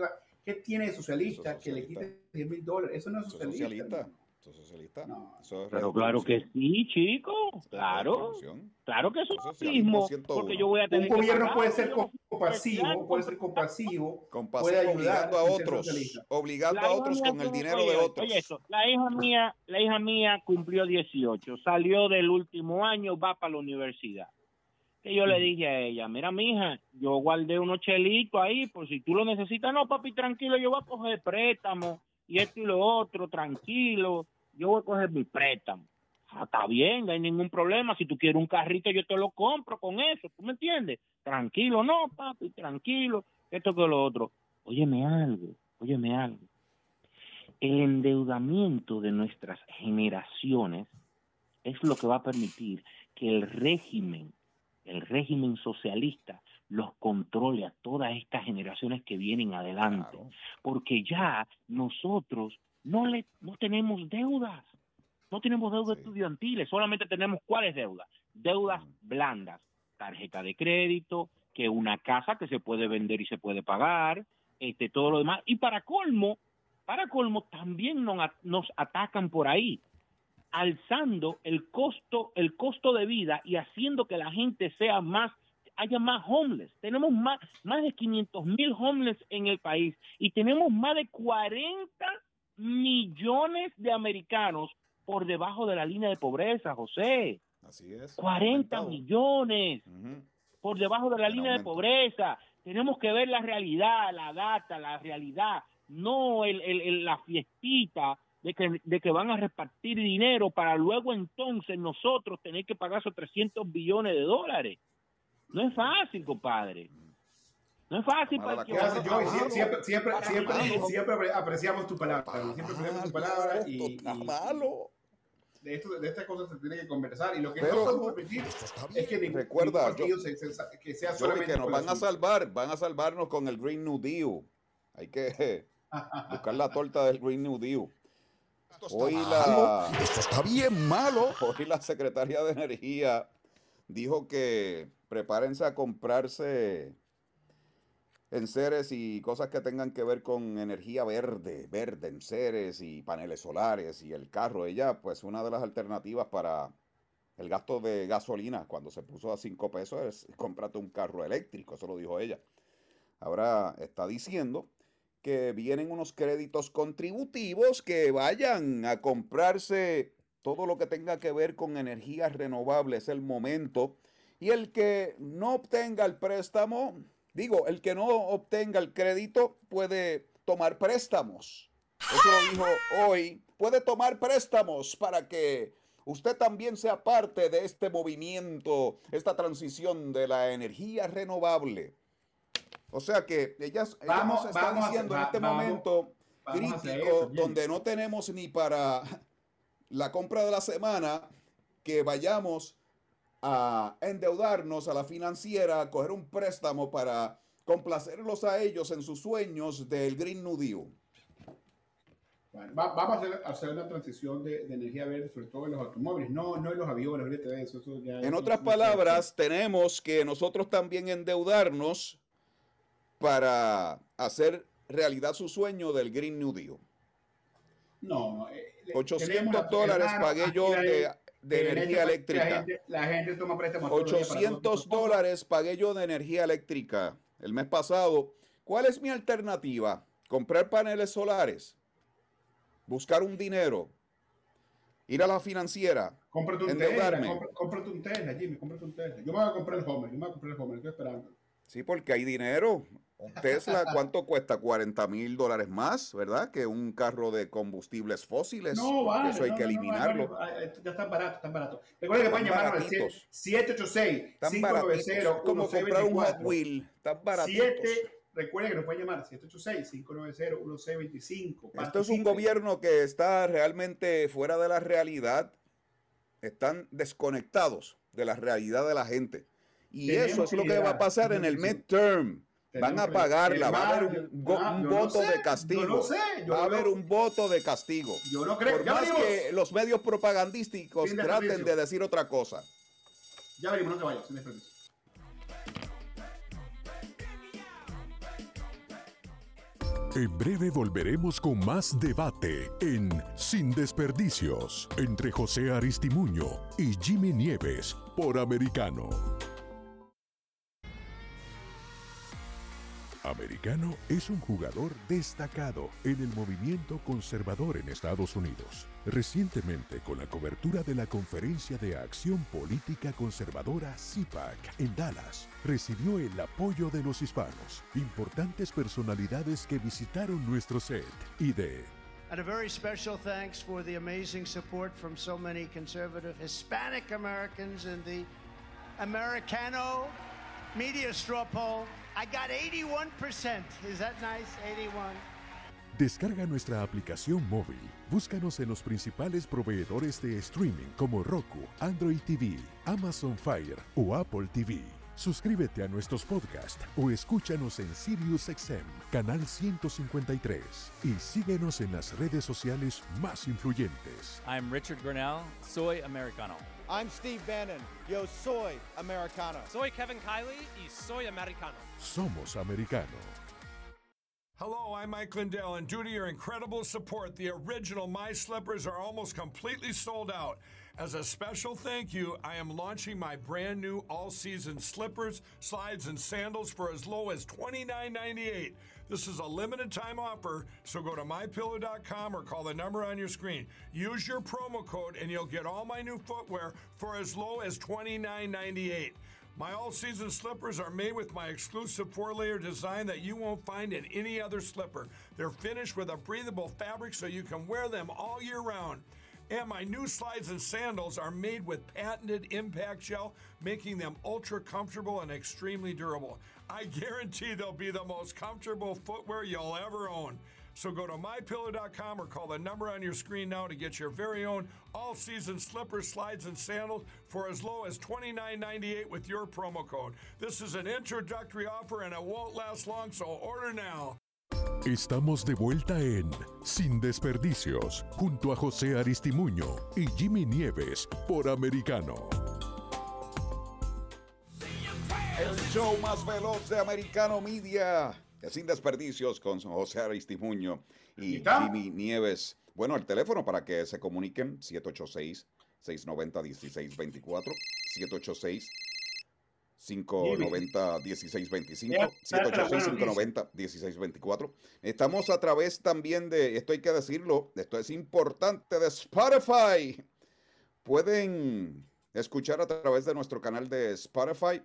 ¿Qué tiene de socialista, que le quite 10 mil dólares? Eso no es socialista. socialista. hermano. Eso es socialista. No. Eso es Pero claro que sí, chico, claro, claro que eso es socialismo, socialismo 101. porque yo voy a Un tener que gobierno puede ser compasivo, puede ser compasivo, Compasivo, puede ayudar obligando a otros. Obligando a otros con el dinero oye, de otros. Oye, eso, la hija mía, la hija mía cumplió 18, salió del último año, va para la universidad. Que yo le dije a ella, mira, mija, yo guardé unos chelitos ahí, por si tú lo necesitas. No, papi, tranquilo, yo voy a coger préstamo y esto y lo otro, tranquilo, yo voy a coger mi préstamo. Ah, está bien, no hay ningún problema. Si tú quieres un carrito, yo te lo compro con eso, ¿tú me entiendes? Tranquilo, no, papi, tranquilo, esto que lo otro. Óyeme algo, óyeme algo. El endeudamiento de nuestras generaciones es lo que va a permitir que el régimen, el régimen socialista, los controle a todas estas generaciones que vienen adelante, porque ya nosotros no le no tenemos deudas, no tenemos deudas estudiantiles, solamente tenemos cuáles deudas, deudas blandas, tarjeta de crédito, que una casa que se puede vender y se puede pagar, este todo lo demás. Y para colmo, para colmo también nos, nos atacan por ahí alzando el costo el costo de vida y haciendo que la gente sea más haya más homeless. Tenemos más, más de 500 mil homeless en el país y tenemos más de 40 millones de americanos por debajo de la línea de pobreza, José. Así es. 40 millones por debajo de la línea de pobreza. Tenemos que ver la realidad, la data, la realidad, no el, el, la fiestita de que, de que van a repartir dinero para luego entonces nosotros tener que pagar esos 300 billones de dólares. No es fácil, compadre. No es fácil para que siempre, siempre, siempre, siempre, siempre, apreciamos tu palabra. Siempre apreciamos tu palabra y, y malo. De, esto, de estas cosas se tiene que conversar y lo que no podemos permitir es que ningún, recuerda ningún se, se, que sea solamente que nos van a salvar, van a salvarnos con el Green New Deal. Hay que buscar la torta del Green New Deal. Hoy la, esto está bien malo. Hoy la secretaria de Energía dijo que prepárense a comprarse enseres y cosas que tengan que ver con energía verde, verde, enseres y paneles solares y el carro. Ella, pues una de las alternativas para el gasto de gasolina cuando se puso a 5 pesos es cómprate un carro eléctrico, eso lo dijo ella. Ahora está diciendo que vienen unos créditos contributivos que vayan a comprarse todo lo que tenga que ver con energías renovables, el momento. Y el que no obtenga el préstamo, digo, el que no obtenga el crédito puede tomar préstamos. Eso lo dijo hoy. Puede tomar préstamos para que usted también sea parte de este movimiento, esta transición de la energía renovable. O sea que ellas, vamos, nos están diciendo en este momento crítico, donde no tenemos ni para la compra de la semana, que vayamos a endeudarnos a la financiera, a coger un préstamo para complacerlos a ellos en sus sueños del Green New Deal. vamos a hacer, hacer, una transición de, energía verde, sobre todo en los automóviles, no, no en los aviones. Eso, en otras palabras, tenemos que nosotros también endeudarnos para hacer realidad su sueño del Green New Deal. No, no. 800 eh, dólares pagué yo de, energía eléctrica. La gente, toma préstamos. 800 dólares pagué yo de energía eléctrica el mes pasado. ¿Cuál es mi alternativa? Comprar paneles solares, buscar un dinero, ir a la financiera, cómprate un endeudarme. Tesla, cómprate un Tesla, Jimmy, cómprate un Tesla. Yo me voy a comprar el Homer, yo me voy a comprar el Homer, estoy esperando. Sí, porque hay dinero. Un Tesla, ¿cuánto cuesta? 40 mil dólares más, ¿verdad? Que un carro de combustibles fósiles. No, vale. Eso hay que eliminarlo. ya están baratos, están baratos. Recuerden que pueden llamar al 786-590. como comprar un Hot Wheel. Están baratitos. Recuerden que nos pueden llamar 786-590-1625. Esto es un gobierno que está realmente fuera de la realidad. Están desconectados de la realidad de la gente. Y eso es lo que va a pasar en el midterm. Van a pagarla, va a haber un, voto de castigo. va a haber un voto de castigo. Yo no creo. Por más que los medios propagandísticos traten de decir otra cosa. Ya veremos, no te vayas, sin En breve volveremos con más debate en Sin Desperdicios entre José Aristimuño y Jimmy Nieves por Americano. Americano es un jugador destacado en el movimiento conservador en Estados Unidos. Recientemente, con la cobertura de la Conferencia de Acción Política Conservadora CIPAC en Dallas, recibió el apoyo de los hispanos, importantes personalidades que visitaron nuestro set y de And a very special thanks for the amazing support from so many conservative Hispanic Americans the Americano media straw poll. I got 81%. Is that nice? 81. Descarga nuestra aplicación móvil. Búscanos en los principales proveedores de streaming como Roku, Android TV, Amazon Fire o Apple TV. Suscríbete a nuestros podcasts o escúchanos en SiriusXM, canal 153, y síguenos en las redes sociales más influyentes. I'm Richard Grinnell, soy americano. I'm Steve Bannon. Yo soy americano. Soy Kevin Kiley y soy americano. Somos americano. Hello, I'm Mike Lindell, and due to your incredible support, the original My Slippers are almost completely sold out. As a special thank you, I am launching my brand new all season slippers, slides, and sandals for as low as $29.98. This is a limited time offer, so go to mypillow.com or call the number on your screen. Use your promo code, and you'll get all my new footwear for as low as $29.98. My all season slippers are made with my exclusive four layer design that you won't find in any other slipper. They're finished with a breathable fabric so you can wear them all year round. And my new slides and sandals are made with patented impact gel, making them ultra comfortable and extremely durable. I guarantee they'll be the most comfortable footwear you'll ever own. So go to mypillow.com or call the number on your screen now to get your very own all-season slippers, slides, and sandals for as low as $29.98 with your promo code. This is an introductory offer and it won't last long, so order now. Estamos de vuelta en Sin Desperdicios, junto a José Aristimuño y Jimmy Nieves por Americano. El show más veloz de Americano Media. Sin desperdicios con José Aristimuño y Jimmy Nieves. Bueno, el teléfono para que se comuniquen, 786-690-1624, 786-590-1625, 786-590-1624. Estamos a través también de, esto hay que decirlo, esto es importante, de Spotify. Pueden escuchar a través de nuestro canal de Spotify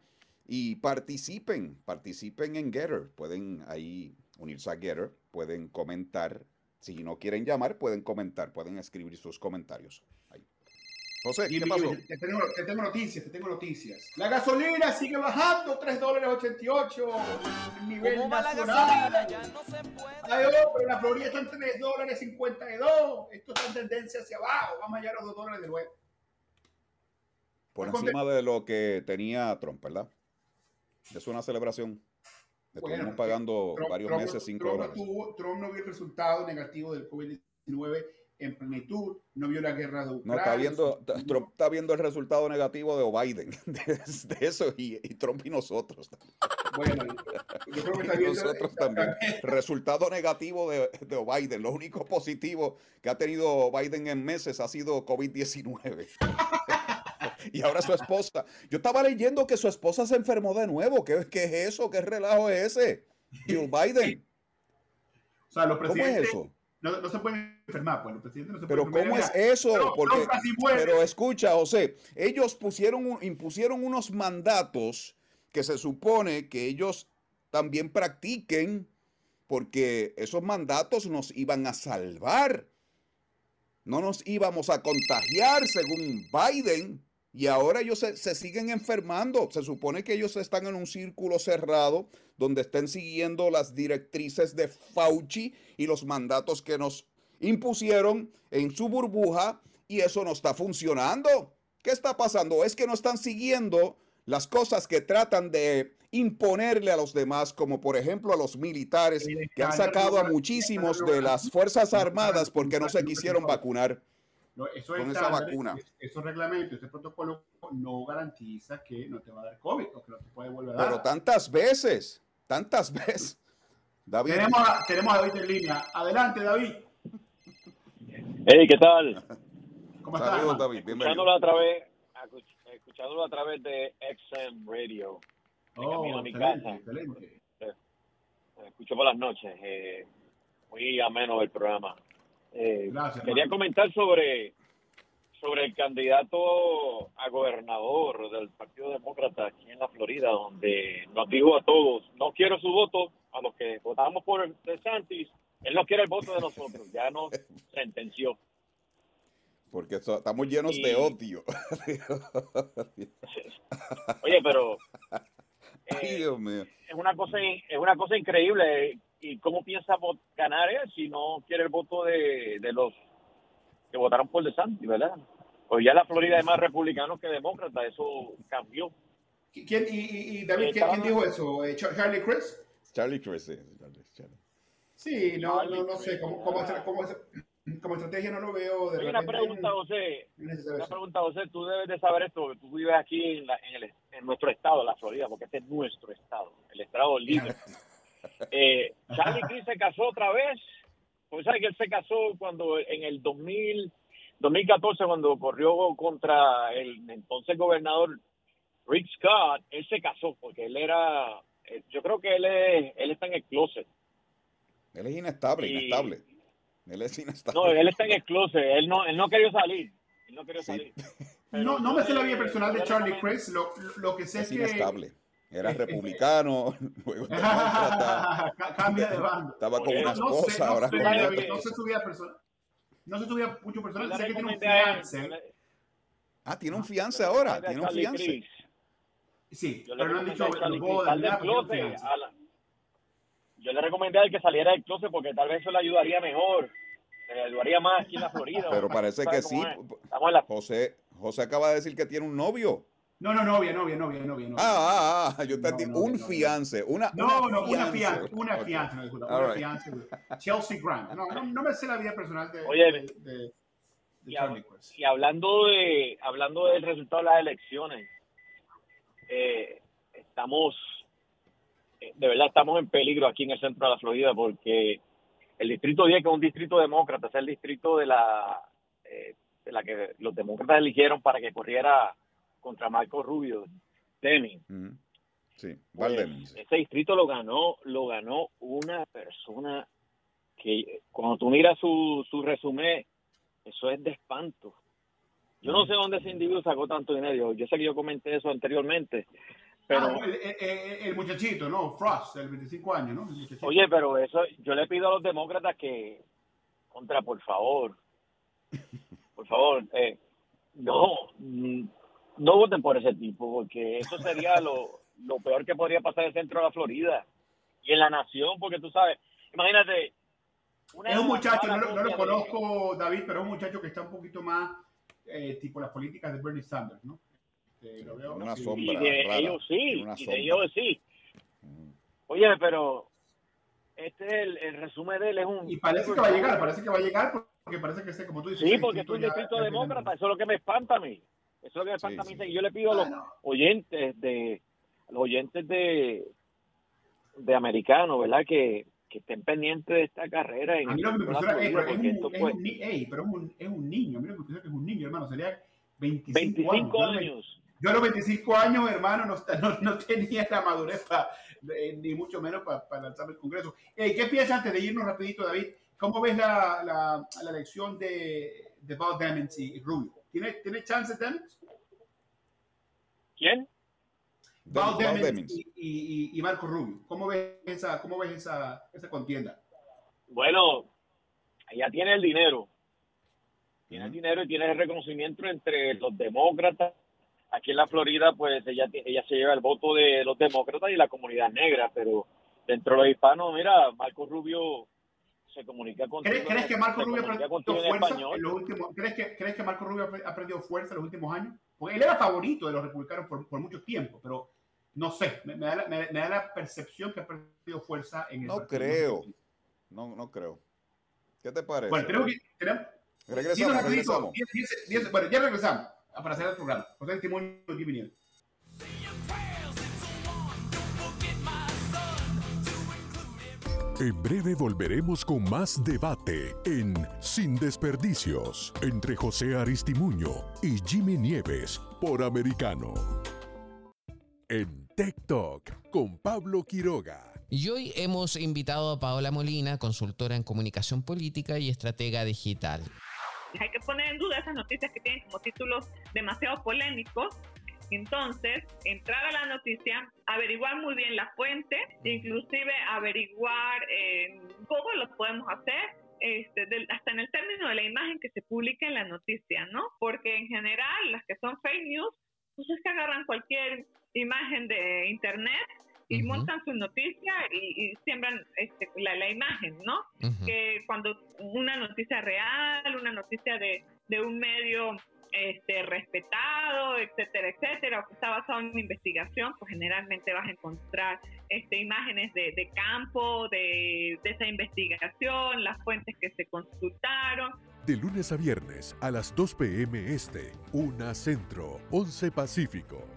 y participen, participen en Getter. Pueden ahí unirse a Getter, pueden comentar. Si no quieren llamar, pueden comentar, pueden escribir sus comentarios. Ahí. José, ¿qué pasó? Te tengo, te tengo noticias, te tengo noticias. La gasolina sigue bajando, 3 dólares 88. Nivel ¿Cómo va la nacional. gasolina? Ya no se puede. Ay, oh, pero la Florida está en 3 dólares 52. Esto está en tendencia hacia abajo. Vamos allá a los 2 dólares de nuevo. Por encima de lo que tenía Trump, ¿verdad? Es una celebración. Estuvimos Bueno, pagando Trump- varios Trump- meses, 5 Trump no dólares. tuvo- Trump no vio el resultado negativo del COVID-19 en plenitud, no vio la guerra de Ucrania. No, está viendo, Trump está viendo el resultado negativo de Biden, de, de eso, y, y Trump y nosotros. Bueno, yo creo que está viendo nosotros también. Resultado negativo de, de Biden. Lo único positivo que ha tenido Biden en meses ha sido COVID-19. y ahora su esposa. Yo estaba leyendo que su esposa se enfermó de nuevo. ¿Qué, qué es eso? ¿Qué relajo es ese? Jill Biden. O sea, los ¿Cómo es presidentes eso? No, no se pueden enfermar, pues los presidentes no se Pero ¿cómo es eso? Pero Porque, pero escucha, José, ellos pusieron, un- impusieron unos mandatos que se supone que ellos también practiquen porque esos mandatos nos iban a salvar. No nos íbamos a contagiar según Biden. Y ahora ellos se, se siguen enfermando. Se supone que ellos están en un círculo cerrado donde estén siguiendo las directrices de Fauci y los mandatos que nos impusieron en su burbuja y eso no está funcionando. ¿Qué está pasando? Es que no están siguiendo las cosas que tratan de imponerle a los demás, como por ejemplo a los militares que han sacado a muchísimos de las Fuerzas Armadas porque no se quisieron vacunar. No, eso con es esa vacuna. es- Esos reglamentos, ese protocolo no garantiza que no te va a dar COVID o que no te puede volver a dar. Pero tantas veces, tantas veces. David, Tenemos a, tenemos a David en línea. Adelante, David. Hey, ¿qué tal? ¿Cómo Saludos, estás? David, bienvenido. Escuchándolo a través, escuchándolo a través de XM Radio. De Oh, camino a mi excelente, casa. excelente. Escucho por las noches. eh, muy ameno el programa. Eh, Gracias, quería comentar sobre sobre el candidato a gobernador del Partido Demócrata aquí en la Florida, donde nos dijo a todos, no quiero su voto, a los que votamos por DeSantis, él no quiere el voto de nosotros, ya nos sentenció. porque so- estamos llenos de odio. Oye, pero Ay, Dios mío. es una cosa es una cosa increíble y cómo piensa ganar él si no quiere el voto de, de los que votaron por DeSantis, ¿verdad? Pues ya la Florida hay más republicanos que demócratas, eso cambió. ¿Quién, y, y, y David, ¿quién, quién dijo eso? Eh, Char- ¿Charlie Chris? Charlie Chris, sí. Charlie, Charlie. Sí, no, no, no sé. Como, como, como, como estrategia no lo veo de Oye, una pregunta, José. Una pregunta, José. Tú debes de saber esto. porque Tú vives aquí en, la- en, el, en nuestro estado, la Florida, porque este es nuestro estado, el estado libre. Eh, Charlie Cris se casó otra vez. Pues sabes que él se casó cuando en el 2000, 2014, cuando corrió contra el entonces gobernador Rick Scott, él se casó porque él era, eh, yo creo que él es, él está en el closet. Él es inestable, Y- inestable. Él es inestable. No, él está en el closet. Él no, él no quería salir. Él no quería Sí. salir. No, no me sé la vida personal de Charlie. Lo, lo que sé Es es que inestable. Era republicano, luego Ca- cambia de banda. estaba con una No sé, no ahora sé, con David, otra. no sé su vida personal. No sé su vida mucho personal. Sé que tiene un fiance. Ah, tiene un fiance ahora, tiene un fiance. Sí, Yo le pero no han recomendé dicho a Charlie los Cris, bodas, sal del nada, pero tiene un closet. fiance. a la- Yo le recomendé a él que saliera del closet porque tal vez eso le ayudaría mejor. Le ayudaría más aquí en la Florida. Pero parece ¿Sabe que sí. José, José acaba de decir que tiene un novio. No, no, novia, novia, novia, novia. novia. Ah, ah, ah, yo entendí. No, no, un no, no. fiance. Una, No, no, una fiance. fianza, una Ok. fianza, no, disculpa, All una right. fianza. Chelsea Grant. No, no, no me sé la vida personal de, Oye, de, de, de y, Charlie Chris. y hablando de hablando del resultado de las elecciones, eh, estamos, eh, de verdad estamos en peligro aquí en el centro de la Florida porque el distrito 10, que es un distrito demócrata, es el distrito de la, eh, de la que los demócratas eligieron para que corriera contra Marco Rubio, Demi. Ujú. Sí, Pues, sí. ese distrito lo ganó, lo ganó una persona que cuando tú miras su, su resumen, eso es de espanto. Yo no sé dónde ese individuo sacó tanto dinero. Yo sé que yo comenté eso anteriormente, pero Ah, el, el- el- muchachito, ¿no? Frost, el 25 años, ¿no? Oye, pero eso yo le pido a los demócratas que contra, por favor, por favor, eh, no, mm, no voten por ese tipo, porque eso sería lo, lo peor que podría pasar en el centro de la Florida y en la nación, porque tú sabes, imagínate. una Es un muchacho, no, lo- no conozco, David, pero es un muchacho que está un poquito más eh, tipo las políticas de Bernie Sanders, ¿no? Este, lo veo Una sombra. Y de rara, ellos sí, y de ellos sí. Oye, pero este es el, el resumen de él es un... Y parece que va a llegar, parece que va a llegar porque parece que como tú dices, Sí, porque es un ya- distrito demócrata, eso es lo que me espanta a mí. Eso es lo que me espanta a mí. Y yo le pido a los oyentes de a los oyentes de de americanos, ¿verdad? Que, que estén pendientes de esta carrera en A mí que me la impresiona es, un, es un ni- ey, pero es un, es un niño. A mí lo que me que es un niño, hermano. Sería 25, 25 años. Yo a los años. Yo a los 25 años, hermano, no, está- no, no tenía la madurez para, ni mucho menos para lanzarme el Congreso. Ey, ¿Qué piensas antes de irnos rapidito, David? ¿Cómo ves la, la, la elección de, de Val Demings y Rubio? ¿Tiene, ¿Tiene chance Demings? ¿Quién? Val Val Demings Demings. y, y- y Marco Rubio. ¿Cómo ves esa, cómo ves esa, esa contienda? Bueno, ella tiene el dinero. Tiene el dinero y tiene el reconocimiento entre los demócratas. Aquí en la Florida, pues ella, ella se lleva el voto de los demócratas y la comunidad negra, pero dentro de los hispanos, mira, Marco Rubio se comunica con ¿Crees, crees que Marco Rubio ha perdido en fuerza español. en los últimos? ¿crees que, ¿Crees que Marco Rubio ha pe- ha perdido fuerza en los últimos años? Porque él era favorito de los republicanos por, por mucho tiempo, pero no sé, me, me da la, me- me da la percepción que ha perdido fuerza en el No partido. creo. No, no creo. ¿Qué te parece? Bueno, tenemos que. Tenemos, Regresamos, regresamos. diez- diez- diez- bueno, ya regresamos ah, para hacer el programa. José testimonio de Jimmy En breve volveremos con más debate en Sin Desperdicios entre José Aristimuño y Jimmy Nieves por Americano. En Talk con Pablo Quiroga. Y hoy hemos invitado a Paola Molina, consultora en comunicación política y estratega digital. Hay que poner en duda esas noticias que tienen como títulos demasiado polémicos. Entonces, entrar a la noticia, averiguar muy bien la fuente, inclusive averiguar eh, cómo lo podemos hacer, este, del- hasta en el término de la imagen que se publica en la noticia, ¿no? Porque en general las que son fake news, pues es que agarran cualquier imagen de internet y montan su noticia y, y siembran este, la, la imagen, ¿no? Que cuando una noticia real, una noticia de, de un medio este, respetado, etcétera, etcétera, o que está basado en una investigación, pues generalmente vas a encontrar este, imágenes de, de campo, de, de esa investigación, las fuentes que se consultaron, De lunes a viernes a las 2 p.m. Este, 1 Centro, 11 Pacífico.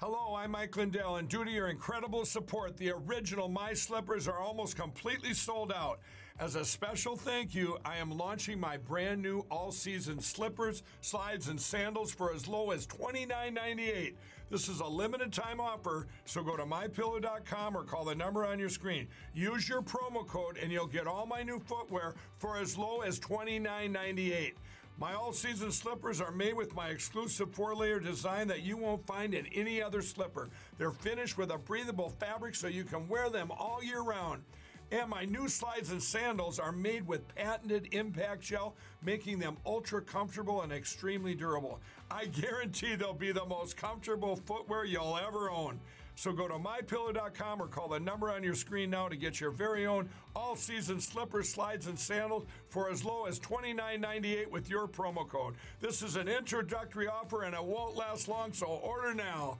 Hello, I'm Mike Lindell, and due to your incredible support, the original My Slippers are almost completely sold out. As a special thank you, I am launching my brand new all season slippers, slides, and sandals for as low as $29.98. This is a limited time offer, so go to mypillow.com or call the number on your screen. Use your promo code, and you'll get all my new footwear for as low as $29.98. My all season slippers are made with my exclusive four layer design that you won't find in any other slipper. They're finished with a breathable fabric so you can wear them all year round. And my new slides and sandals are made with patented impact shell, making them ultra comfortable and extremely durable. I guarantee they'll be the most comfortable footwear you'll ever own. So go to mypillow.com or call the number on your screen now to get your very own all season slippers, slides, and sandals for as low as $29.98 with your promo code. This is an introductory offer and it won't last long, so order now.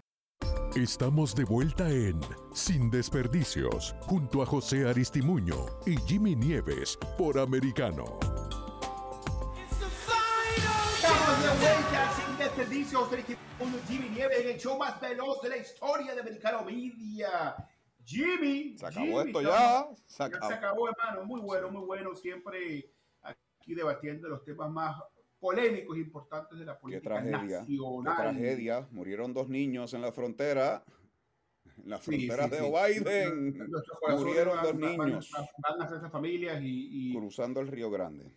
Estamos de vuelta en Sin Desperdicios, junto a José Aristimuño y Jimmy Nieves por Americano. Estamos de vuelta sin desperdicios del equipo Jimmy Nieves en el show más veloz de la historia de Americano Media. Jimmy, Se acabó Jimmy, esto ya. Se ya acabó. se acabó, hermano. Muy bueno, muy bueno. Siempre aquí debatiendo los temas más polémicos importantes de la Qué política tragedia. Qué nacional. tragedia. Murieron dos niños en la frontera. En la Sí, frontera sí, de sí. Biden. Murieron van- dos niños Van, van a esas familias y, y- cruzando el Río Grande.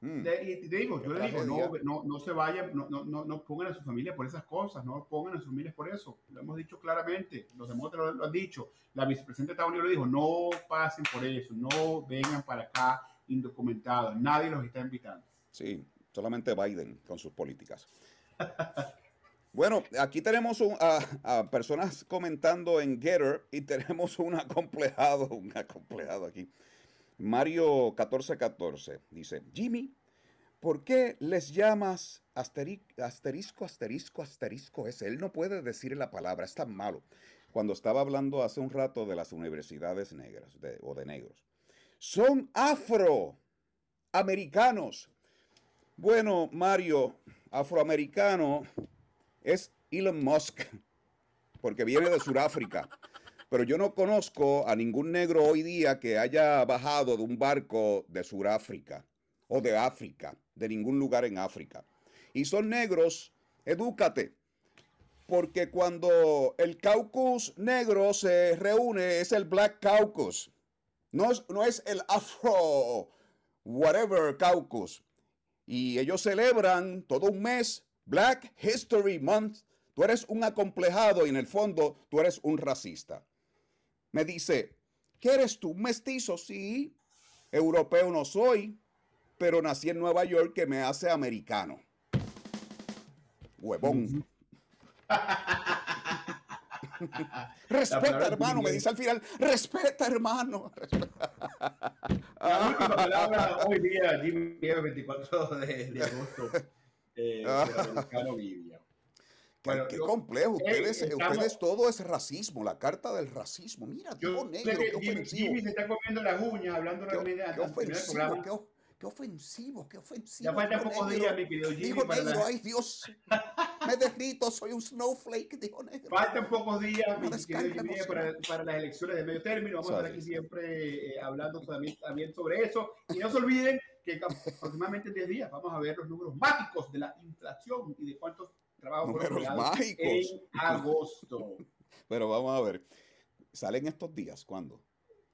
Mm. Le- y te digo, Qué yo le digo, no, tragedia. no, no se vayan, no, no, no, no pongan a su familia por esas cosas, no pongan a sus familias por eso. Lo hemos dicho claramente, los demócratas lo, lo han dicho. La vicepresidenta de Estados Unidos lo dijo, no pasen por eso, no vengan para acá indocumentados, nadie los está invitando. Sí, solamente Biden con sus políticas. Bueno, aquí tenemos a, personas comentando en Getter y tenemos un acomplejado, aquí. Mario 1414 dice, Jimmy, ¿por qué les llamas asteri- asterisco, asterisco, asterisco ese? Él no puede decir la palabra, es tan malo. Cuando estaba hablando hace un rato de las universidades negras o de negros. Son afroamericanos. Bueno, Mario, afroamericano es Elon Musk, porque viene de Sudáfrica. Pero yo no conozco a ningún negro hoy día que haya bajado de un barco de Sudáfrica o de África, de ningún lugar en África. Y son negros, edúcate. Porque cuando el caucus negro se reúne es el Black Caucus. No es, no es el Afro whatever caucus. Y ellos celebran todo un mes Black History Month. Tú eres un acomplejado y en el fondo tú eres un racista. Me dice, ¿qué eres tú? Mestizo, sí. Europeo no soy, pero nací en Nueva York que me hace americano. Huevón. Respeta, hermano, me dice al final, respeta, hermano. La última palabra hoy día, Jimmy Nieves, 24 de, de agosto, eh, Media. Bueno, qué yo- complejo. Ey, Ustedes, estamos- ustedes todo es racismo, la carta del racismo. Mira, Yo negro, qué ofensivo. Jimmy se está comiendo las uñas hablando Qué, realmente qué ofensivo, qué, qué ofensivo, qué ofensivo. Ya faltan pocos días, mi querido Jimmy, Dijo para negro, la- ay Dios, me derrito, soy un snowflake, dijo negro. Faltan pocos días, Jimmy, para, para las elecciones de medio término. Vamos a estar aquí siempre eh, hablando también, también sobre eso. Y no se olviden que aproximadamente en 10 días vamos a ver los números mágicos de la inflación y de cuántos trabajos fueron Números creados mágicos. en agosto. Pero vamos a ver, ¿salen estos días? ¿Cuándo?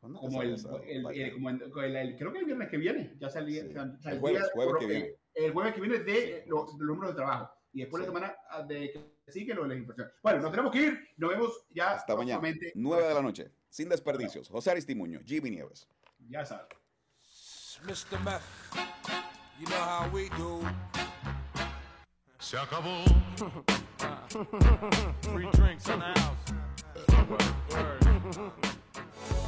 ¿Cuándo que como el, el- el- como el- el- creo que el viernes que viene ya salía, sal- El jueves, jueves que viene. el jueves que viene de los, de los números de trabajo y después la semana ah, de que sigue lo de la inflación. Bueno, nos tenemos que ir, nos vemos ya Hasta mañana, próximamente. 9 de la noche, sin desperdicios. José Aristimuño, Jimmy Nieves. Ya sabes. Mr. Meth, you know how we do. Se acabó. Free drinks in the house. Word.